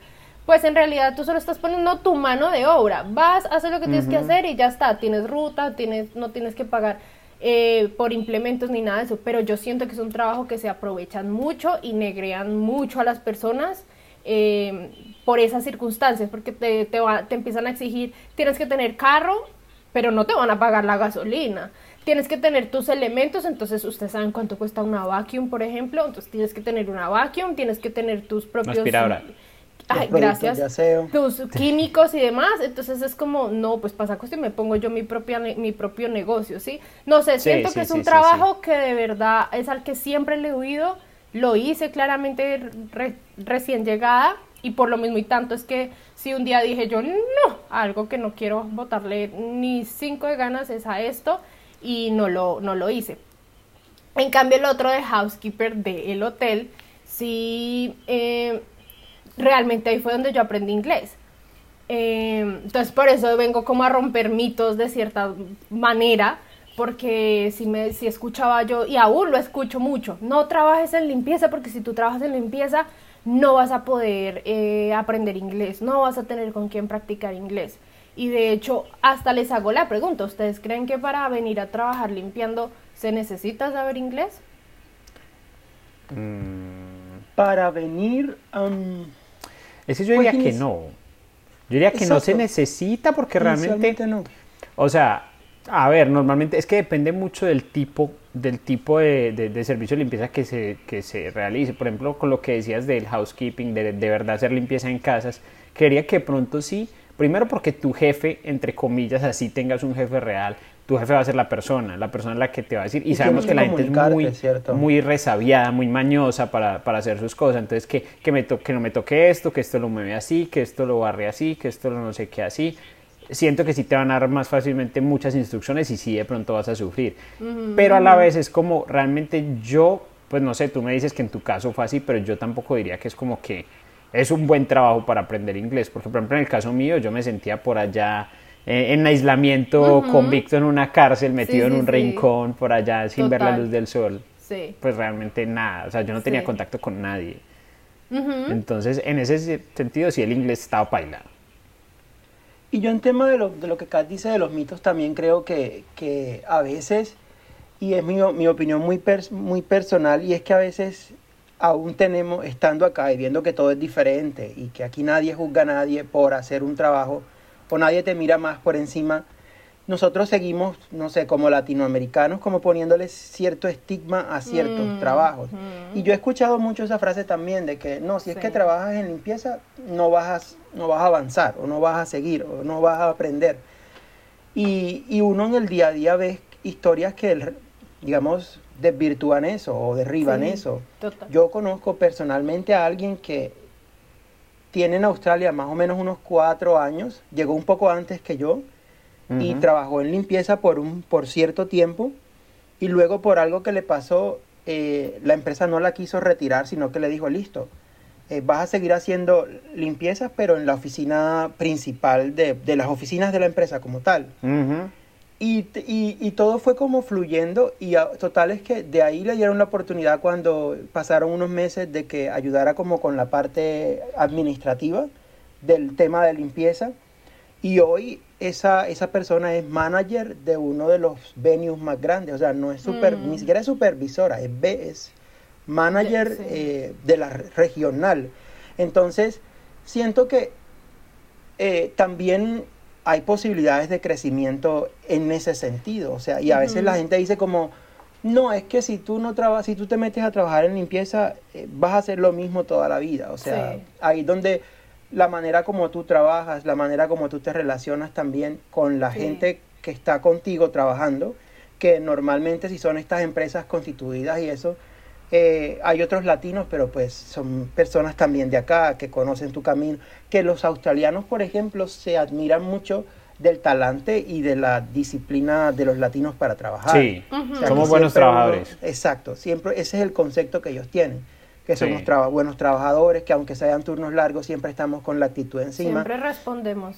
pues en realidad tú solo estás poniendo tu mano de obra, vas, haces lo que tienes que hacer y ya está, tienes ruta, tienes, no tienes que pagar eh, por implementos ni nada de eso, pero yo siento que es un trabajo que se aprovechan mucho y negrean mucho a las personas eh, por esas circunstancias, porque te, te, te empiezan a exigir, tienes que tener carro, pero no te van a pagar la gasolina. Tienes que tener tus elementos, entonces ustedes saben cuánto cuesta una vacuum, por ejemplo, entonces tienes que tener una vacuum, tienes que tener tus propios ay, gracias, tus químicos y demás, entonces es como, no, pues pasa cuestión, me pongo yo mi, propia, mi propio negocio, ¿sí? No sé, siento que es un trabajo que de verdad es al que siempre le he huido, lo hice claramente recién llegada y por lo mismo y tanto es que si un día dije yo, no, algo que no quiero botarle ni cinco de ganas es a esto y no lo, no lo hice. En cambio el otro de housekeeper del hotel, sí... Eh, realmente ahí fue donde yo aprendí inglés. Em, entonces por eso vengo como a romper mitos de cierta manera, porque si, me, si escuchaba yo, y aún lo escucho mucho, no trabajes en limpieza, porque si tú trabajas en limpieza no vas a poder eh, aprender inglés, no vas a tener con quién practicar inglés. Y de hecho, hasta les hago la pregunta, ¿ustedes creen que para venir a trabajar limpiando se necesita saber inglés? Mm. Para venir... Ese yo diría que no. Yo diría que no se necesita porque realmente... No. O sea, a ver, normalmente es que depende mucho del tipo, del tipo de, de, servicio de limpieza que se, que se realice. Por ejemplo, con lo que decías del housekeeping, de, de verdad hacer limpieza en casas, quería que pronto sí, primero porque tu jefe, entre comillas, así tengas un jefe real, tu jefe va a ser la persona, la persona la que te va a decir. Y, sabemos que la gente es muy, muy resabiada, muy mañosa para, para, hacer sus cosas. Entonces, que, que, me que no me toque esto, que esto lo mueve así, que esto lo barre así, que esto lo no sé qué así. Siento que sí te van a dar más fácilmente muchas instrucciones y sí de pronto vas a sufrir. Pero a la vez es como realmente yo, pues no sé, tú me dices que en tu caso fue así, pero yo tampoco diría que es como que es un buen trabajo para aprender inglés. Porque, por ejemplo, en el caso mío, yo me sentía por allá eh, en aislamiento, convicto en una cárcel, metido en un rincón por allá sin ver la luz del sol. Pues realmente nada, o sea, yo no tenía contacto con nadie. Entonces, en ese sentido, sí, el inglés estaba bailado. Y yo en tema de lo, de lo que Kat dice de los mitos, también creo que, que a veces, y es mi, mi opinión muy, muy personal, y es que a veces aún tenemos, estando acá y viendo que todo es diferente y que aquí nadie juzga a nadie por hacer un trabajo, o nadie te mira más por encima, nosotros seguimos, no sé, como latinoamericanos, como poniéndoles cierto estigma a ciertos mm, trabajos. Y yo he escuchado mucho esa frase también de que, no, si es que trabajas en limpieza, no vas, a, no vas a avanzar, o no vas a seguir, o no vas a aprender. Y, y uno en el día a día ve historias que, digamos, desvirtúan eso o derriban eso. Yo conozco personalmente a alguien que tiene en Australia más o menos unos cuatro años, llegó un poco antes que yo y trabajó en limpieza por, un, por cierto tiempo y luego por algo que le pasó, eh, la empresa no la quiso retirar, sino que le dijo, listo, eh, vas a seguir haciendo limpieza, pero en la oficina principal de, de las oficinas de la empresa como tal. Y, y, todo fue como fluyendo y total es que de ahí le dieron la oportunidad cuando pasaron unos meses de que ayudara como con la parte administrativa del tema de limpieza y hoy esa, esa persona es manager de uno de los venues más grandes, o sea, no es super, mm. ni siquiera es supervisora, es, es manager eh, de la regional. Entonces, siento que eh, también hay posibilidades de crecimiento en ese sentido. O sea, y a veces la gente dice como, no, es que si tú no trabajas, si tú te metes a trabajar en limpieza, eh, vas a hacer lo mismo toda la vida. O sea, ahí donde la manera como tú trabajas, la manera como tú te relacionas también con la gente que está contigo trabajando, que normalmente si son estas empresas constituidas y eso, eh, hay otros latinos, pero pues son personas también de acá que conocen tu camino, que los australianos, por ejemplo, se admiran mucho del talante y de la disciplina de los latinos para trabajar. Sí, somos buenos trabajadores. exacto, siempre ese es el concepto que ellos tienen, que somos buenos trabajadores, que aunque sean turnos largos, siempre estamos con la actitud encima. Siempre respondemos.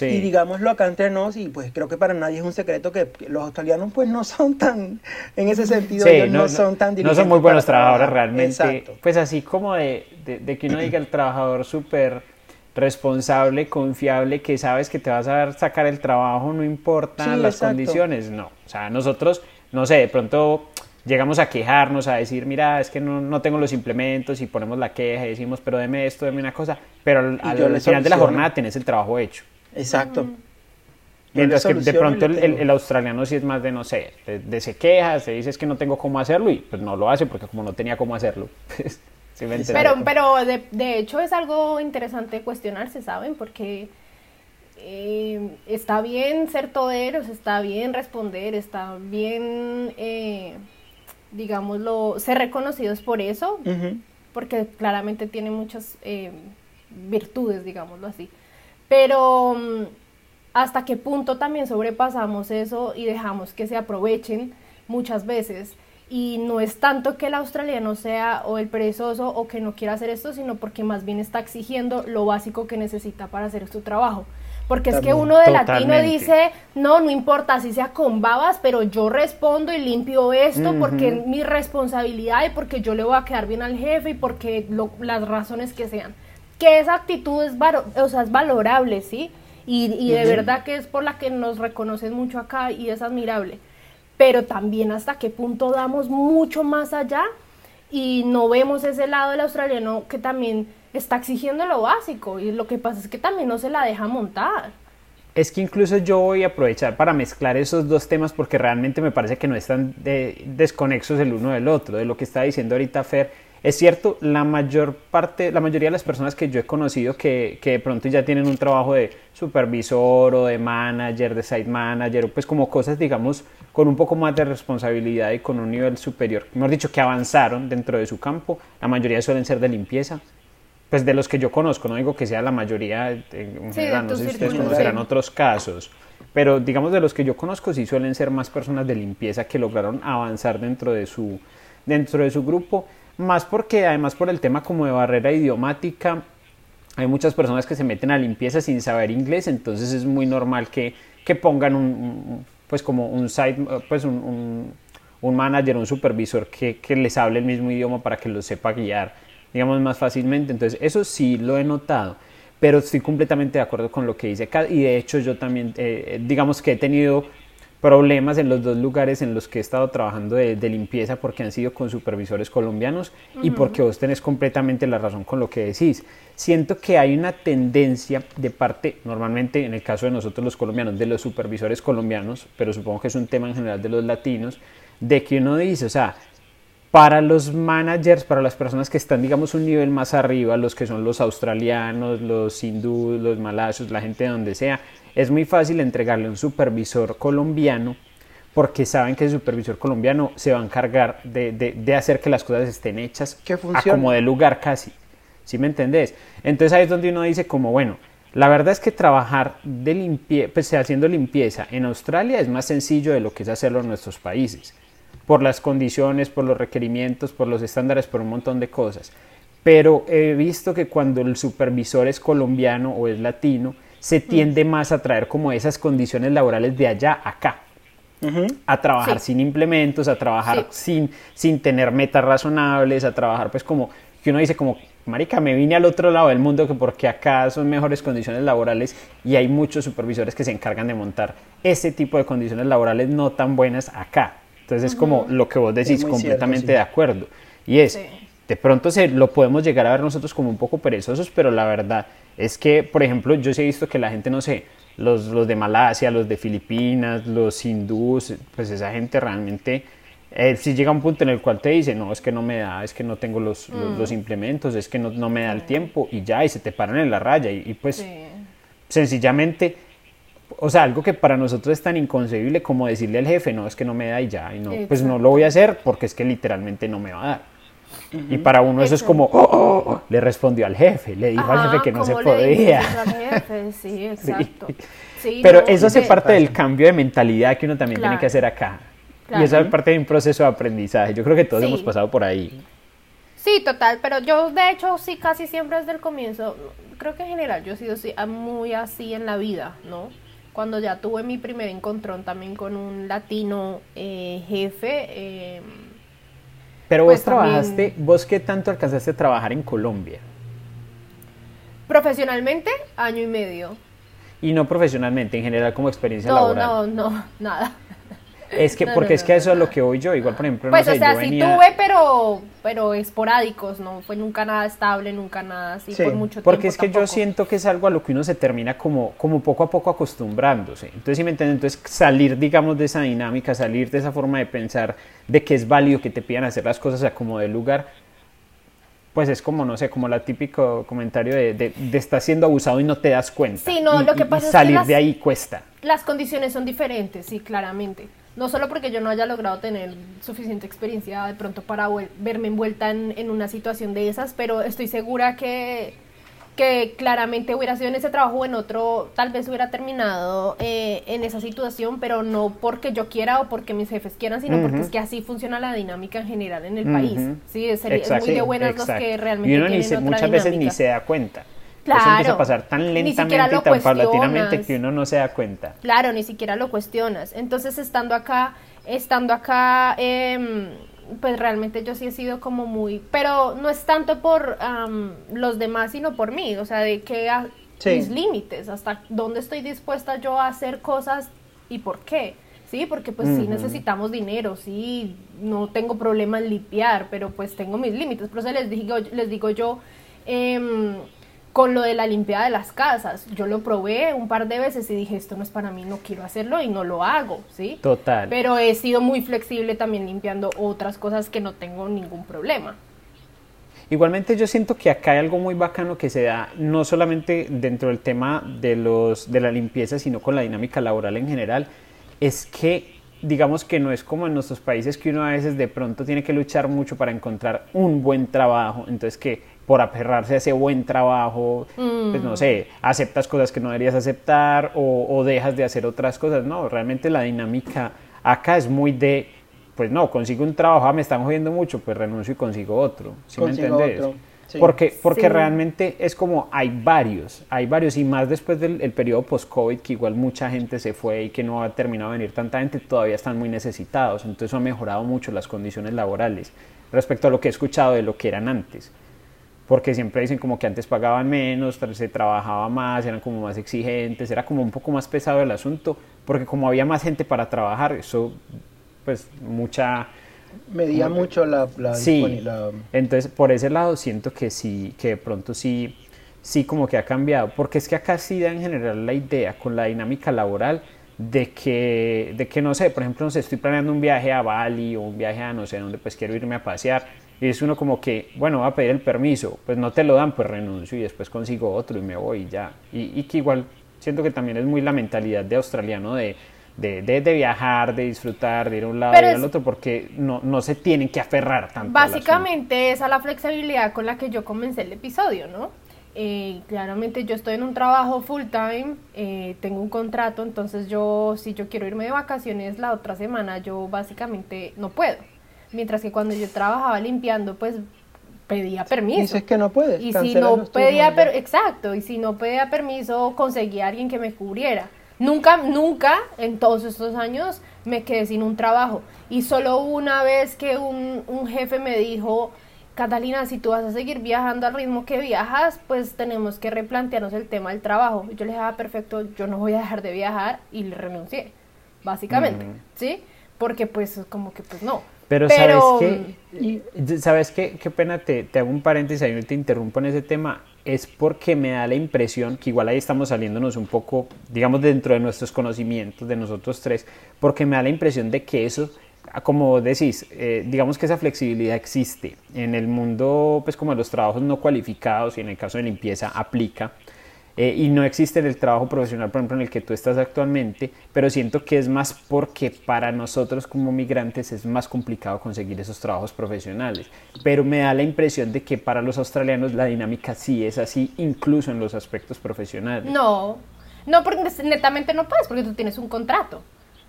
Y digámoslo acá entre nos, y pues creo que para nadie es un secreto que los australianos pues no son tan, en ese sentido, no, son tan No son muy buenos trabajadores realmente. Pues así como de, de, que uno diga el trabajador súper responsable, confiable, que sabes que te vas a sacar el trabajo, no importa las condiciones, no. O sea, nosotros, no sé, de pronto llegamos a quejarnos, a decir, mira, es que no, no tengo los implementos y ponemos la queja y decimos, pero deme esto, deme una cosa, pero al, al final de la jornada tenés el trabajo hecho. Exacto. Mientras que de pronto el, australiano sí es más de, no sé, de, se queja, se dice es que no tengo cómo hacerlo y pues no lo hace porque como no tenía cómo hacerlo. [LAUGHS] Pues, pero pero de, de, hecho es algo interesante cuestionarse, ¿saben? Porque eh, está bien ser toderos, está bien responder, está bien, eh, digámoslo, ser reconocidos por eso, porque claramente tiene muchas eh, virtudes, digámoslo así. Pero mm, hasta qué punto también sobrepasamos eso y dejamos que se aprovechen muchas veces. Y no es tanto que el australiano sea o el perezoso o que no quiera hacer esto, sino porque más bien está exigiendo lo básico que necesita para hacer su trabajo. Porque es que uno de latino dice, no, no importa si sea con babas, pero yo respondo y limpio esto porque es mi responsabilidad y porque yo le voy a quedar bien al jefe y porque las razones que sean que esa actitud es, o sea, es valorable, ¿sí? Y, de verdad que es por la que nos reconocen mucho acá y es admirable. Pero también hasta qué punto damos mucho más allá y no vemos ese lado del australiano que también está exigiendo lo básico y lo que pasa es que también no se la deja montar. Es que incluso yo voy a aprovechar para mezclar esos dos temas porque realmente me parece que no están desconexos el uno del otro, de lo que está diciendo ahorita Fer es cierto, la mayor parte, la mayoría de las personas que yo he conocido que, que, de pronto ya tienen un trabajo de supervisor o de manager, de site manager, pues como cosas, digamos, con un poco más de responsabilidad y con un nivel superior, hemos dicho que avanzaron dentro de su campo, la mayoría suelen ser de limpieza, pues de los que yo conozco, no digo que sea la mayoría en general, no sé si ustedes conocerán otros casos, pero digamos de los que yo conozco sí suelen ser más personas de limpieza que lograron avanzar dentro de su, dentro de su grupo más porque además por el tema como de barrera idiomática, hay muchas personas que se meten a limpieza sin saber inglés, entonces es muy normal que, que pongan un, pues como un site, pues un, un, manager, un supervisor que, que, les hable el mismo idioma para que los sepa guiar, digamos, más fácilmente. Entonces, eso sí lo he notado, pero estoy completamente de acuerdo con lo que dice acá y de hecho yo también, eh, digamos que he tenido problemas en los dos lugares en los que he estado trabajando de, limpieza porque han sido con supervisores colombianos y porque vos tenés completamente la razón con lo que decís. Siento que hay una tendencia de parte, normalmente en el caso de nosotros los colombianos, de los supervisores colombianos, pero supongo que es un tema en general de los latinos, de que uno dice, o sea, para los managers, para las personas que están, digamos, un nivel más arriba, los que son los australianos, los hindúes, los malayos, la gente de donde sea, es muy fácil entregarle un supervisor colombiano porque saben que el supervisor colombiano se va a encargar de, hacer que las cosas estén hechas a como de lugar casi. ¿Sí me entendés? Entonces ahí es donde uno dice como, bueno, la verdad es que trabajar de limpieza, pues haciendo limpieza en Australia es más sencillo de lo que es hacerlo en nuestros países, por las condiciones, por los requerimientos, por los estándares, por un montón de cosas. Pero he visto que cuando el supervisor es colombiano o es latino, se tiende más a traer como esas condiciones laborales de allá acá. A trabajar sin implementos, a trabajar sin, sin tener metas razonables, a trabajar pues como que uno dice como, marica, me vine al otro lado del mundo que porque acá son mejores condiciones laborales y hay muchos supervisores que se encargan de montar ese tipo de condiciones laborales no tan buenas acá. Entonces es como lo que vos decís, completamente de acuerdo. Y es, de pronto se, lo podemos llegar a ver nosotros como un poco perezosos, pero la verdad es que, por ejemplo, yo sí he visto que la gente, no sé, los, los de Malasia, los de Filipinas, los hindús, pues esa gente realmente, eh, si llega un punto en el cual te dice, no, es que no me da, es que no tengo los, los, mm. implementos, es que no, no, me da el tiempo y ya, y se te paran en la raya y, pues sencillamente o sea, algo que para nosotros es tan inconcebible como decirle al jefe, no, es que no me da y ya, y no, pues no lo voy a hacer porque es que literalmente no me va a dar. Y para uno eso es como, oh, oh, oh", le respondió al jefe, le dijo al jefe que no se podía. [LAUGHS] Sí, exacto. Pero eso hace parte del cambio de mentalidad que uno también tiene que hacer acá. Y eso es parte de un proceso de aprendizaje. Yo creo que todos hemos pasado por ahí. Sí, total, pero yo de hecho sí casi siempre desde el comienzo, creo que en general yo he sido muy así en la vida, ¿no? Cuando ya tuve mi primer encontrón también con un latino eh, jefe. Eh, pero vos pues trabajaste, ¿vos qué tanto alcanzaste a trabajar en Colombia? Profesionalmente, año y medio. Y no profesionalmente, en general como experiencia laboral. No, no, no, [LAUGHS] nada. Es que, porque es que eso es lo que voy yo, igual por ejemplo, pues, o sea, sí tuve, pero, pero esporádicos, no fue nunca nada estable, nunca nada así por mucho tiempo. Porque es que yo siento que es algo a lo que uno se termina como, como poco a poco acostumbrándose. Entonces, si me entiendes, entonces salir, digamos, de esa dinámica, salir de esa forma de pensar de que es válido que te pidan hacer las cosas a como de lugar, pues es como, no sé, como el típico comentario de, de, de estar siendo abusado y no te das cuenta. Sí, no, lo que pasa salir de ahí cuesta. Las condiciones son diferentes, sí, claramente. No solo porque yo no haya logrado tener suficiente experiencia de pronto para verme envuelta en, una situación de esas, pero estoy segura que, que claramente hubiera sido en ese trabajo o en otro, tal vez hubiera terminado eh, en esa situación, pero no porque yo quiera o porque mis jefes quieran, sino porque es que así funciona la dinámica en general en el país. Sí, es, muy de buenas los que realmente y uno muchas veces ni se da cuenta. Claro. Eso empieza a pasar tan lentamente y tan paulatinamente que uno no se da cuenta. Claro, ni siquiera lo cuestionas. Entonces, estando acá, estando acá, eh, pues realmente yo sí he sido como muy, pero no es tanto por los demás, sino por mí, o sea, de que mis límites, hasta dónde estoy dispuesta yo a hacer cosas y por qué. Sí, porque pues sí necesitamos dinero, sí, no tengo problema en limpiar, pero pues tengo mis límites. Por eso les digo, les digo yo, eh, con lo de la limpieza de las casas. Yo lo probé un par de veces y dije, esto no es para mí, no quiero hacerlo y no lo hago, ¿sí? Total. Pero he sido muy flexible también limpiando otras cosas que no tengo ningún problema. Igualmente yo siento que acá hay algo muy bacano que se da no solamente dentro del tema de, los, de la limpieza, sino con la dinámica laboral en general, es que digamos que no es como en nuestros países que uno a veces de pronto tiene que luchar mucho para encontrar un buen trabajo, entonces que por aferrarse a ese buen trabajo, pues no mm. sé, aceptas cosas que no deberías aceptar o, dejas de hacer otras cosas. No, realmente la dinámica acá es muy de, pues no, consigo un trabajo, ah, me están jodiendo mucho, pues renuncio y consigo otro. ¿Sí me entiendes? Porque, porque realmente es como hay varios, hay varios y más después del periodo post-COVID que igual mucha gente se fue y que no ha terminado de venir tanta gente, todavía están muy necesitados, entonces ha mejorado mucho las condiciones laborales respecto a lo que he escuchado de lo que eran antes porque siempre dicen como que antes pagaban menos, se trabajaba más, eran como más exigentes, era como un poco más pesado el asunto, porque como había más gente para trabajar, eso pues mucha... Medía mucho la, la, sí, entonces por ese lado siento que sí, que de pronto sí, sí como que ha cambiado, porque es que acá sí da en general la idea con la dinámica laboral de que, de que no sé, por ejemplo, no sé, estoy planeando un viaje a Bali o un viaje a no sé dónde, pues quiero irme a pasear, y es uno como que, bueno, va a pedir el permiso, pues no te lo dan, pues renuncio y después consigo otro y me voy y ya. Y, que igual siento que también es muy la mentalidad de australiano de, de, de, viajar, de disfrutar, de ir a un lado y al otro, porque no, no se tienen que aferrar tanto. Básicamente esa es la flexibilidad con la que yo comencé el episodio, ¿no? Eh, claramente yo estoy en un trabajo full time, eh, tengo un contrato, entonces yo si yo quiero irme de vacaciones la otra semana, yo básicamente no puedo. Mientras que cuando yo trabajaba limpiando, pues pedía permiso. Dices que no puedes. Y si no pedía, exacto, y si no pedía permiso, conseguía a alguien que me cubriera. Nunca, nunca en todos estos años me quedé sin un trabajo. Y solo una vez que un, un jefe me dijo, Catalina, si tú vas a seguir viajando al ritmo que viajas, pues tenemos que replantearnos el tema del trabajo. Yo le dije, ah, perfecto, yo no voy a dejar de viajar y le renuncié, básicamente, ¿sí? Porque pues como que pues no. Pero, ¿sabes qué? ¿Sabes qué? Qué pena, te, te hago un paréntesis ahí, no te interrumpo en ese tema. Es porque me da la impresión que igual ahí estamos saliéndonos un poco, digamos, dentro de nuestros conocimientos, de nosotros tres, porque me da la impresión de que eso, como decís, eh, digamos que esa flexibilidad existe. En el mundo, pues como los trabajos no cualificados y en el caso de limpieza aplica. Eh, y no existe el trabajo profesional, por ejemplo, en el que tú estás actualmente, pero siento que es más porque para nosotros como migrantes es más complicado conseguir esos trabajos profesionales. Pero me da la impresión de que para los australianos la dinámica sí es así, incluso en los aspectos profesionales. No, no, porque netamente no puedes, porque tú tienes un contrato.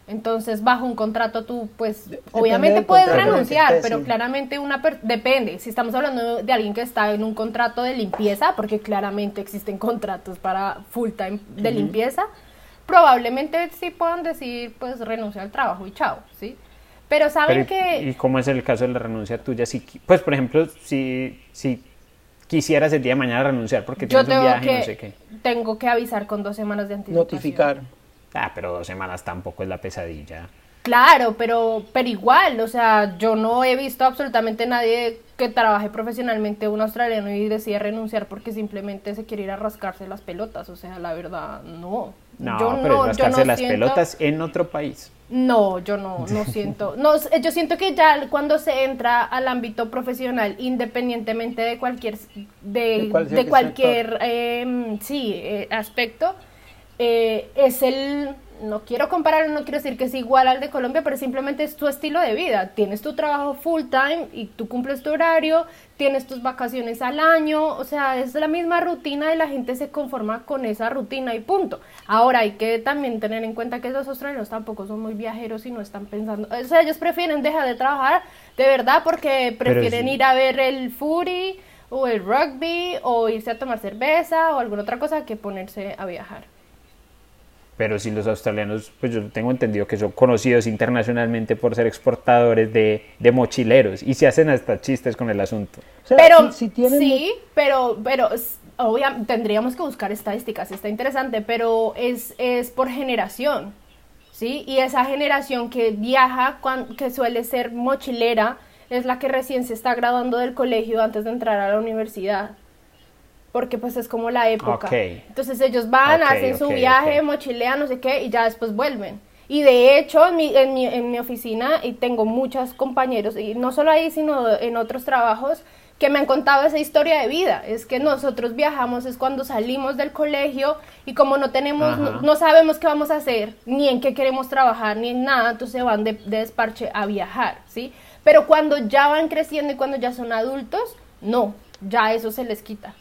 Entonces, bajo un contrato tú, pues, obviamente puedes renunciar, pero claramente una depende. Si estamos hablando de alguien que está en un contrato de limpieza, porque claramente existen contratos para full time de limpieza, probablemente sí puedan decir, pues, renuncia al trabajo y chao, ¿sí? Pero saben que... ¿Y cómo es el caso de la renuncia tuya? Si, pues, por ejemplo, si, si quisieras el día de mañana renunciar porque tienes un viaje, no sé qué. Tengo que avisar con dos semanas de anticipación. Notificar. Ah, pero dos semanas tampoco es la pesadilla. Claro, pero, pero igual, o sea, yo no he visto absolutamente nadie que trabaje profesionalmente un australiano y decida renunciar porque simplemente se quiere ir a rascarse las pelotas, o sea, la verdad, no. No, yo pero no, rascarse las pelotas en otro país. No, yo no, no [LAUGHS] siento. No, yo siento que ya cuando se entra al ámbito profesional, independientemente de cualquier, de, de, cualquier, eh, sí, eh, aspecto, eh, es el, no quiero compararlo, no quiero decir que es igual al de Colombia, pero simplemente es tu estilo de vida. Tienes tu trabajo full time y tú cumples tu horario, tienes tus vacaciones al año, o sea, es la misma rutina y la gente se conforma con esa rutina y punto. Ahora hay que también tener en cuenta que los australianos tampoco son muy viajeros y no están pensando, o sea, ellos prefieren dejar de trabajar de verdad porque prefieren ir a ver el footy o el rugby o irse a tomar cerveza o alguna otra cosa que ponerse a viajar pero si los australianos, pues yo tengo entendido que son conocidos internacionalmente por ser exportadores de, de mochileros y se hacen hasta chistes con el asunto. pero sí, pero, pero obviamente tendríamos que buscar estadísticas, está interesante, pero es, es por generación, ¿sí? Y esa generación que viaja, que suele ser mochilera, es la que recién se está graduando del colegio antes de entrar a la universidad porque pues es como la época. Entonces ellos van, hacen su viaje, mochilean, no sé qué, y ya después vuelven. Y de hecho, en mi, en mi, en mi oficina, y tengo muchos compañeros, y no solo ahí, sino en otros trabajos, que me han contado esa historia de vida. Es que nosotros viajamos, es cuando salimos del colegio y como no tenemos, no, sabemos qué vamos a hacer, ni en qué queremos trabajar, ni en nada, entonces van de, de desparche a viajar, ¿sí? Pero cuando ya van creciendo y cuando ya son adultos, no, ya eso se les quita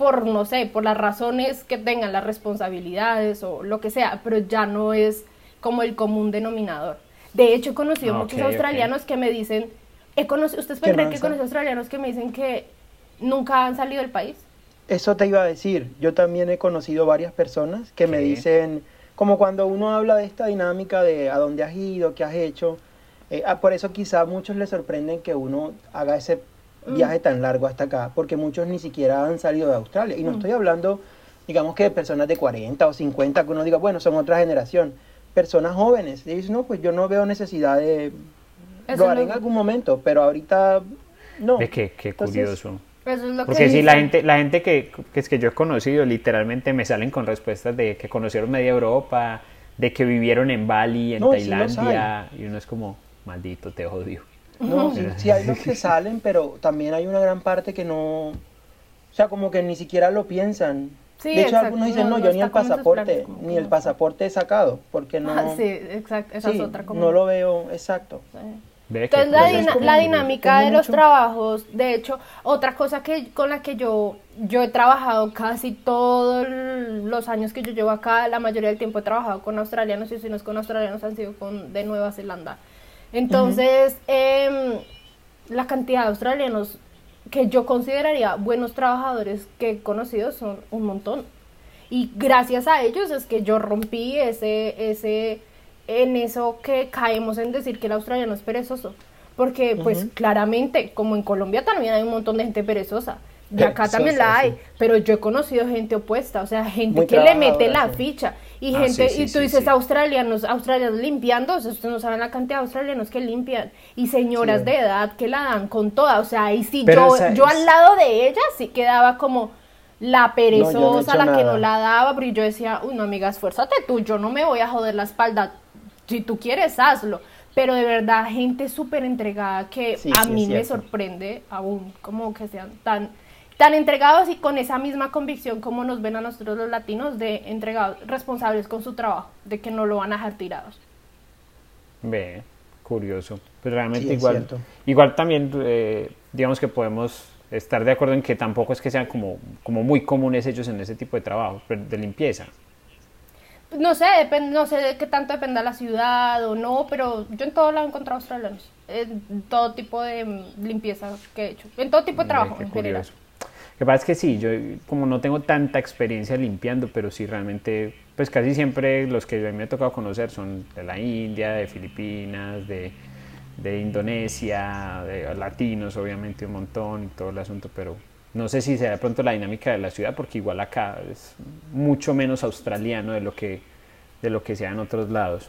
por, no sé, por las razones que tengan, las responsabilidades o lo que sea, pero ya no es como el común denominador. De hecho, he conocido muchos australianos que me dicen, he conocido, ¿ustedes pueden creer que conocido australianos que me dicen que nunca han salido del país? Eso te iba a decir, yo también he conocido varias personas que me dicen, como cuando uno habla de esta dinámica de a dónde has ido, qué has hecho, eh, ah, por eso quizá a muchos les sorprenden que uno haga ese Mm. viaje tan largo hasta acá, porque muchos ni siquiera han salido de Australia. Y no mm. estoy hablando, digamos que de personas de 40 o 50, que uno diga, bueno, son otra generación. Personas jóvenes. Y dicen, no, pues yo no veo necesidad de... lo haré en algún momento, pero ahorita no. Es que, qué curioso. Porque si la gente, la gente que, que, es que yo he conocido, literalmente me salen con respuestas de que conocieron media Europa, de que vivieron en Bali, en Tailandia, y uno es como, maldito, te odio. No, sí, hay los que salen, pero también hay una gran parte que no, o sea, como que ni siquiera lo piensan. de hecho, algunos dicen, no, yo ni el pasaporte, ni el pasaporte he sacado, porque no... Ah, sí, exacto, esa es otra como... No lo veo, exacto. Entonces la, la dinámica de los trabajos, de hecho, otra cosa que con la que yo, yo he trabajado casi todos los años que yo llevo acá, la mayoría del tiempo he trabajado con australianos y si no es con australianos han sido con de Nueva Zelanda. Entonces, em, la cantidad de australianos que yo consideraría buenos trabajadores que he conocido son un montón. Y gracias a ellos es que yo rompí ese, ese, en eso que caemos en decir que el australiano es perezoso. Porque, pues, claramente, como en Colombia también hay un montón de gente perezosa. Y acá también la hay, pero yo he conocido gente opuesta, o sea, gente que le mete la ficha. Y ah, gente, y tú dices australianos, australianos limpiando, ustedes no saben la cantidad de australianos que limpian. Y señoras de edad que la dan con toda, o sea, y si yo, yo al lado de ella sí quedaba como la perezosa, la que no la daba, pero yo decía, uy, no, amiga, esfuérzate tú, yo no me voy a joder la espalda, si tú quieres, hazlo. Pero de verdad, gente súper entregada que a mí me sorprende aún como que sean tan tan entregados y con esa misma convicción como nos ven a nosotros los latinos de entregados, responsables con su trabajo, de que no lo van a dejar tirados. Ve, curioso. Pues realmente igual, igual también, eh, digamos que podemos estar de acuerdo en que tampoco es que sean como, como muy comunes ellos en ese tipo de trabajo, de limpieza. No sé, depende, no sé de qué tanto depende de la ciudad o no, pero yo en todo lado he encontrado australianos. En todo tipo de limpieza que he hecho. En todo tipo de trabajo en general. Lo que pasa es que sí, yo como no tengo tanta experiencia limpiando, pero sí realmente, pues casi siempre los que a mí me ha tocado conocer son de la India, de Filipinas, de, de Indonesia, de latinos obviamente un montón y todo el asunto, pero no sé si sea de pronto la dinámica de la ciudad, porque igual acá es mucho menos australiano de lo que, de lo que sea en otros lados.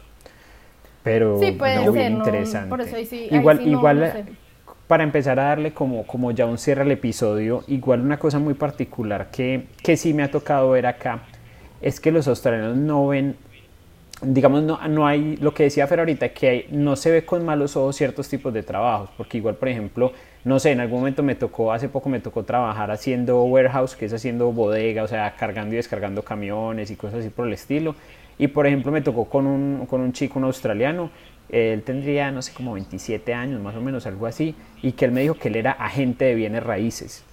Pero sí, puede bien interesante. igual, igual para empezar a darle como, como ya un cierre al episodio, igual una cosa muy particular que, que sí me ha tocado ver acá es que los australianos no ven digamos, no, no hay, lo que decía Fer ahorita, que no se ve con malos ojos ciertos tipos de trabajos, porque igual, por ejemplo, no sé, en algún momento me tocó, hace poco me tocó trabajar haciendo warehouse, que es haciendo bodega, o sea, cargando y descargando camiones y cosas así por el estilo. Y por ejemplo me tocó con un, con un chico, un australiano, él tendría, no sé, como 27 años, más o menos, algo así, y que él me dijo que él era agente de bienes raíces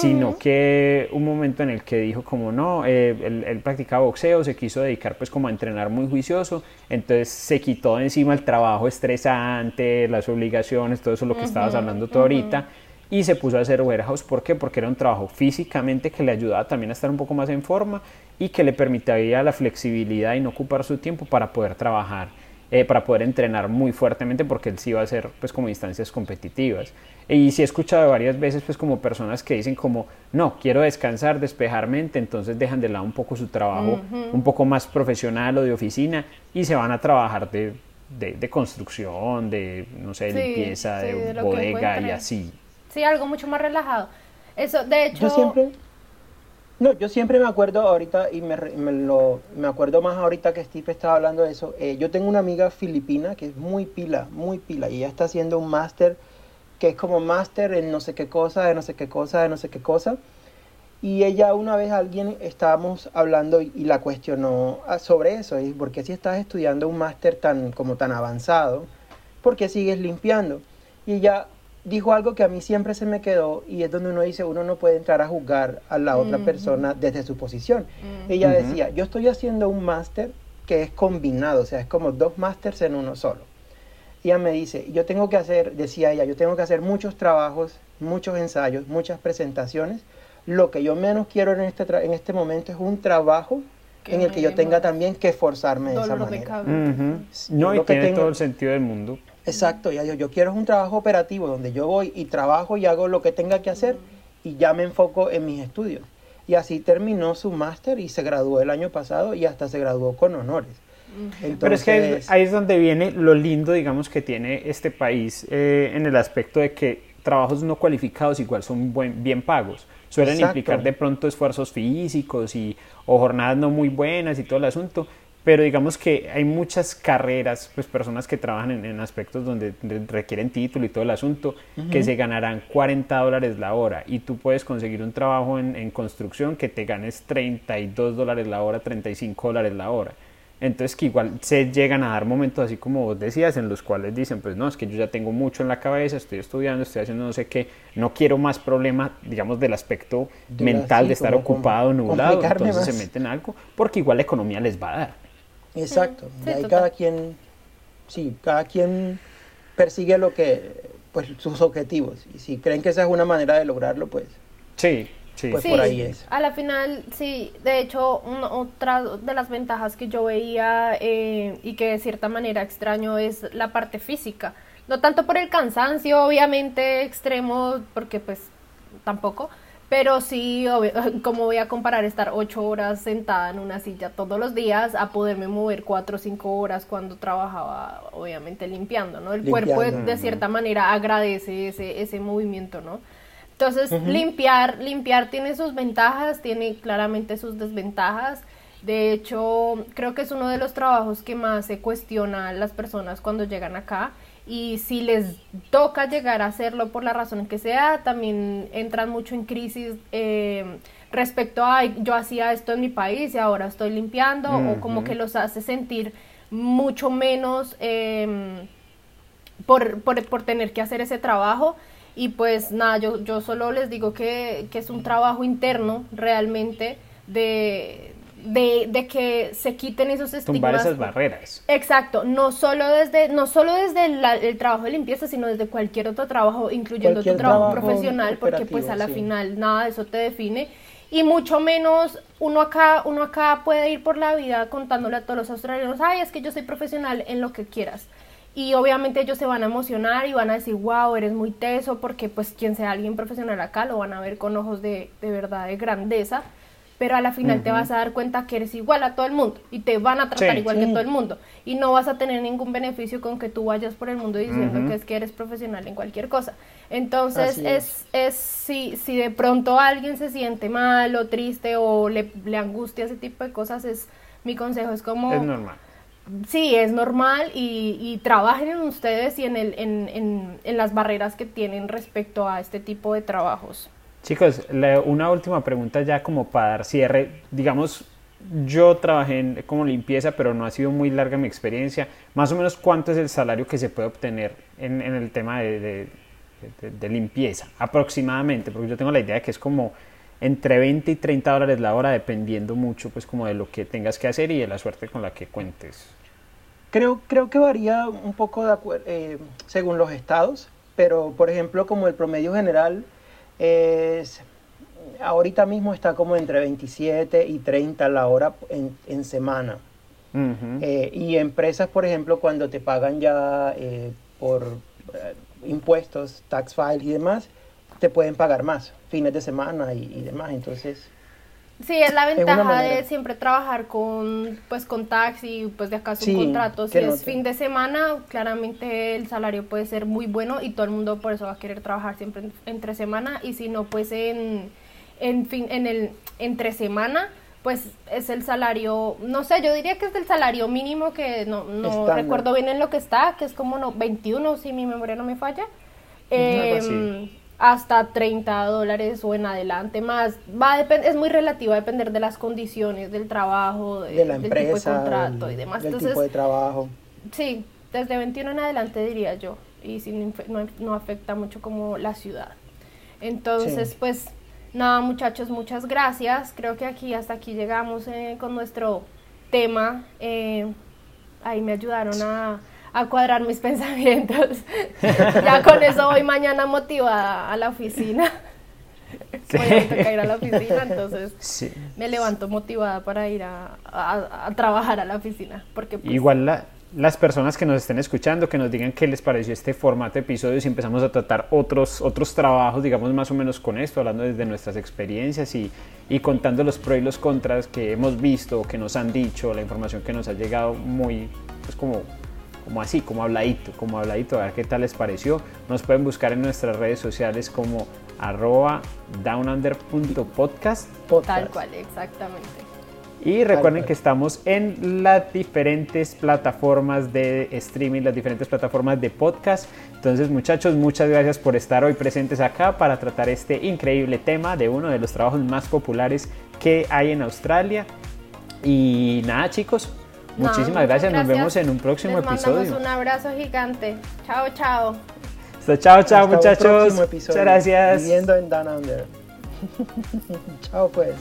sino que un momento en el que dijo como no, eh, él, practicaba boxeo, se quiso dedicar pues como a entrenar muy juicioso, entonces se quitó de encima el trabajo estresante, las obligaciones, todo eso lo que estabas hablando tú ahorita, y se puso a hacer warehouse, ¿por qué? Porque era un trabajo físicamente que le ayudaba también a estar un poco más en forma y que le permitía la flexibilidad y no ocupar su tiempo para poder trabajar. Eh, para poder entrenar muy fuertemente porque él sí va a hacer pues como instancias competitivas. Y sí he escuchado varias veces pues como personas que dicen como, no, quiero descansar, despejar mente, entonces dejan de lado un poco su trabajo un poco más profesional o de oficina y se van a trabajar de, de, construcción, de, no sé, limpieza, de, bodega y así. Sí, algo mucho más relajado. Eso, de hecho... Yo siempre... No, yo siempre me acuerdo ahorita, y me, me, lo, me acuerdo más ahorita que Steve estaba hablando de eso. Eh, yo tengo una amiga filipina que es muy pila, muy pila, y ella está haciendo un máster que es como máster en no sé qué cosa, de no sé qué cosa, de no sé qué cosa. Y ella una vez alguien estábamos hablando y, la cuestionó ah, sobre eso, y ¿por qué si estás estudiando un máster tan como tan avanzado, por qué sigues limpiando? Y ella dijo algo que a mí siempre se me quedó y es donde uno dice, uno no puede entrar a juzgar a la otra persona desde su posición. Ella decía, yo estoy haciendo un máster que es combinado, o sea, es como dos másters en uno solo ella me dice, yo tengo que hacer, decía ella, yo tengo que hacer muchos trabajos, muchos ensayos, muchas presentaciones. Lo que yo menos quiero en este, en este momento es un trabajo en el que yo tenga también que esforzarme de esa manera. No, y tiene todo el sentido del mundo. Exacto, ya yo, yo quiero un trabajo operativo donde yo voy y trabajo y hago lo que tenga que hacer y ya me enfoco en mis estudios. Y así terminó su máster y se graduó el año pasado y hasta se graduó con honores. Pero es que ahí, es donde viene lo lindo, digamos, que tiene este país eh, en el aspecto de que trabajos no cualificados igual son buen, bien pagos. Suelen implicar de pronto esfuerzos físicos y, o jornadas no muy buenas y todo el asunto, pero digamos que hay muchas carreras, pues personas que trabajan en, aspectos donde requieren título y todo el asunto, que se ganarán 40 dólares la hora y tú puedes conseguir un trabajo en, en construcción que te ganes 32 dólares la hora, 35 dólares la hora. Entonces que igual se llegan a dar momentos así como vos decías, en los cuales dicen, pues no, es que yo ya tengo mucho en la cabeza, estoy estudiando, estoy haciendo no sé qué, no quiero más problemas, digamos, del aspecto mental de estar ocupado, nublado, entonces se meten algo, porque igual la economía les va a dar. Exacto, y ahí cada quien, sí, cada quien persigue lo que, pues sus objetivos, y si creen que esa es una manera de lograrlo, pues... Sí, Sí. Pues por ahí es. A la final, sí, de hecho, otra de las ventajas que yo veía eh, y que de cierta manera extraño es la parte física. No tanto por el cansancio, obviamente, extremo, porque pues tampoco, pero sí, [LAUGHS] como voy a comparar estar ocho horas sentada en una silla todos los días a poderme mover cuatro o cinco horas cuando trabajaba, obviamente, limpiando, ¿no? El cuerpo de, cierta manera agradece ese, ese movimiento, ¿no? Entonces, limpiar, limpiar tiene sus ventajas, tiene claramente sus desventajas. De hecho, creo que es uno de los trabajos que más se cuestiona a las personas cuando llegan acá y si les toca llegar a hacerlo por la razón que sea, también entran mucho en crisis eh, respecto a yo hacía esto en mi país y ahora estoy limpiando o como que los hace sentir mucho menos em, por, por, tener que hacer ese trabajo. Y pues nada, yo, yo solo les digo que, que es un trabajo interno realmente de, de, que se quiten esos estigmas. Tumbar esas barreras. Exacto, no solo desde, no solo desde el trabajo de limpieza, sino desde cualquier otro trabajo, incluyendo tu trabajo, profesional, porque pues a la final nada de eso te define. Y mucho menos uno acá, uno acá puede ir por la vida contándole a todos los australianos, ay, es que yo soy profesional en lo que quieras. Y obviamente ellos se van a emocionar y van a decir, wow, eres muy teso, porque pues quien sea alguien profesional acá lo van a ver con ojos de, de verdad, de grandeza pero a la final te vas a dar cuenta que eres igual a todo el mundo y te van a tratar igual que todo el mundo y no vas a tener ningún beneficio con que tú vayas por el mundo diciendo que es que eres profesional en cualquier cosa. Entonces es, es, si, si de pronto alguien se siente mal o triste o le, le angustia ese tipo de cosas, es mi consejo es como... Es normal. Sí, es normal y, y trabajen en ustedes y en, el, en, en, en las barreras que tienen respecto a este tipo de trabajos. Chicos, una última pregunta ya como para dar cierre. Digamos, yo trabajé en, como limpieza, pero no ha sido muy larga mi experiencia. Más o menos, ¿cuánto es el salario que se puede obtener en, el tema de, limpieza? Aproximadamente, porque yo tengo la idea de que es como entre 20 y 30 dólares la hora, dependiendo mucho, pues, como de lo que tengas que hacer y de la suerte con la que cuentes. Creo, creo que varía un poco eh, según los estados, pero, por ejemplo, como el promedio general es, ahorita mismo está como entre 27 y 30 la hora en, semana. Eh, y empresas, por ejemplo, cuando te pagan ya eh, por eh, impuestos, tax file y demás, te pueden pagar más, fines de semana y, demás. Entonces, Sí, es la ventaja de siempre trabajar con, pues, con taxi, pues de acaso un contrato. Si es fin de semana, claramente el salario puede ser muy bueno y todo el mundo por eso va a querer trabajar siempre entre semana. Y si no, pues en, en, fin, en el entre semana, pues es el salario, no sé, yo diría que es el salario mínimo que no, no recuerdo bien en lo que está, que es como no, 21, si mi memoria no me falla. Eh, hasta 30 dólares o en adelante más. Va a es muy relativo a depender de las condiciones del trabajo, de, la empresa, del contrato y demás. Del tipo de trabajo. Sí, desde 21 en adelante diría yo, y sin, no, afecta mucho como la ciudad. Entonces, pues nada muchachos, muchas gracias. Creo que aquí hasta aquí llegamos eh, con nuestro tema. Eh, ahí me ayudaron a a cuadrar mis [LAUGHS] pensamientos. ya con eso voy mañana motivada a la oficina. [LAUGHS] Voy a ir a la oficina, entonces me levanto motivada para ir a, a, trabajar a la oficina. Porque pues, Igual las personas que nos estén escuchando, que nos digan qué les pareció este formato de episodios y empezamos a tratar otros, otros trabajos, digamos más o menos con esto, hablando desde nuestras experiencias y, y contando los pros y los contras que hemos visto, que nos han dicho, la información que nos ha llegado muy, pues como como así, como habladito, como habladito, a ver qué tal les pareció. Nos pueden buscar en nuestras redes sociales como arroba downunder.podcast. Tal cual, exactamente. Y recuerden que estamos en las diferentes plataformas de streaming, las diferentes plataformas de podcast. Entonces muchachos, muchas gracias por estar hoy presentes acá para tratar este increíble tema de uno de los trabajos más populares que hay en Australia. Y nada chicos, Muchísimas gracias. Nos vemos en un próximo Les episodio. un abrazo gigante. Chao, chao. Hasta chao, chao, muchachos. Muchas gracias. Viviendo en Down Under. [LAUGHS] chao, pues.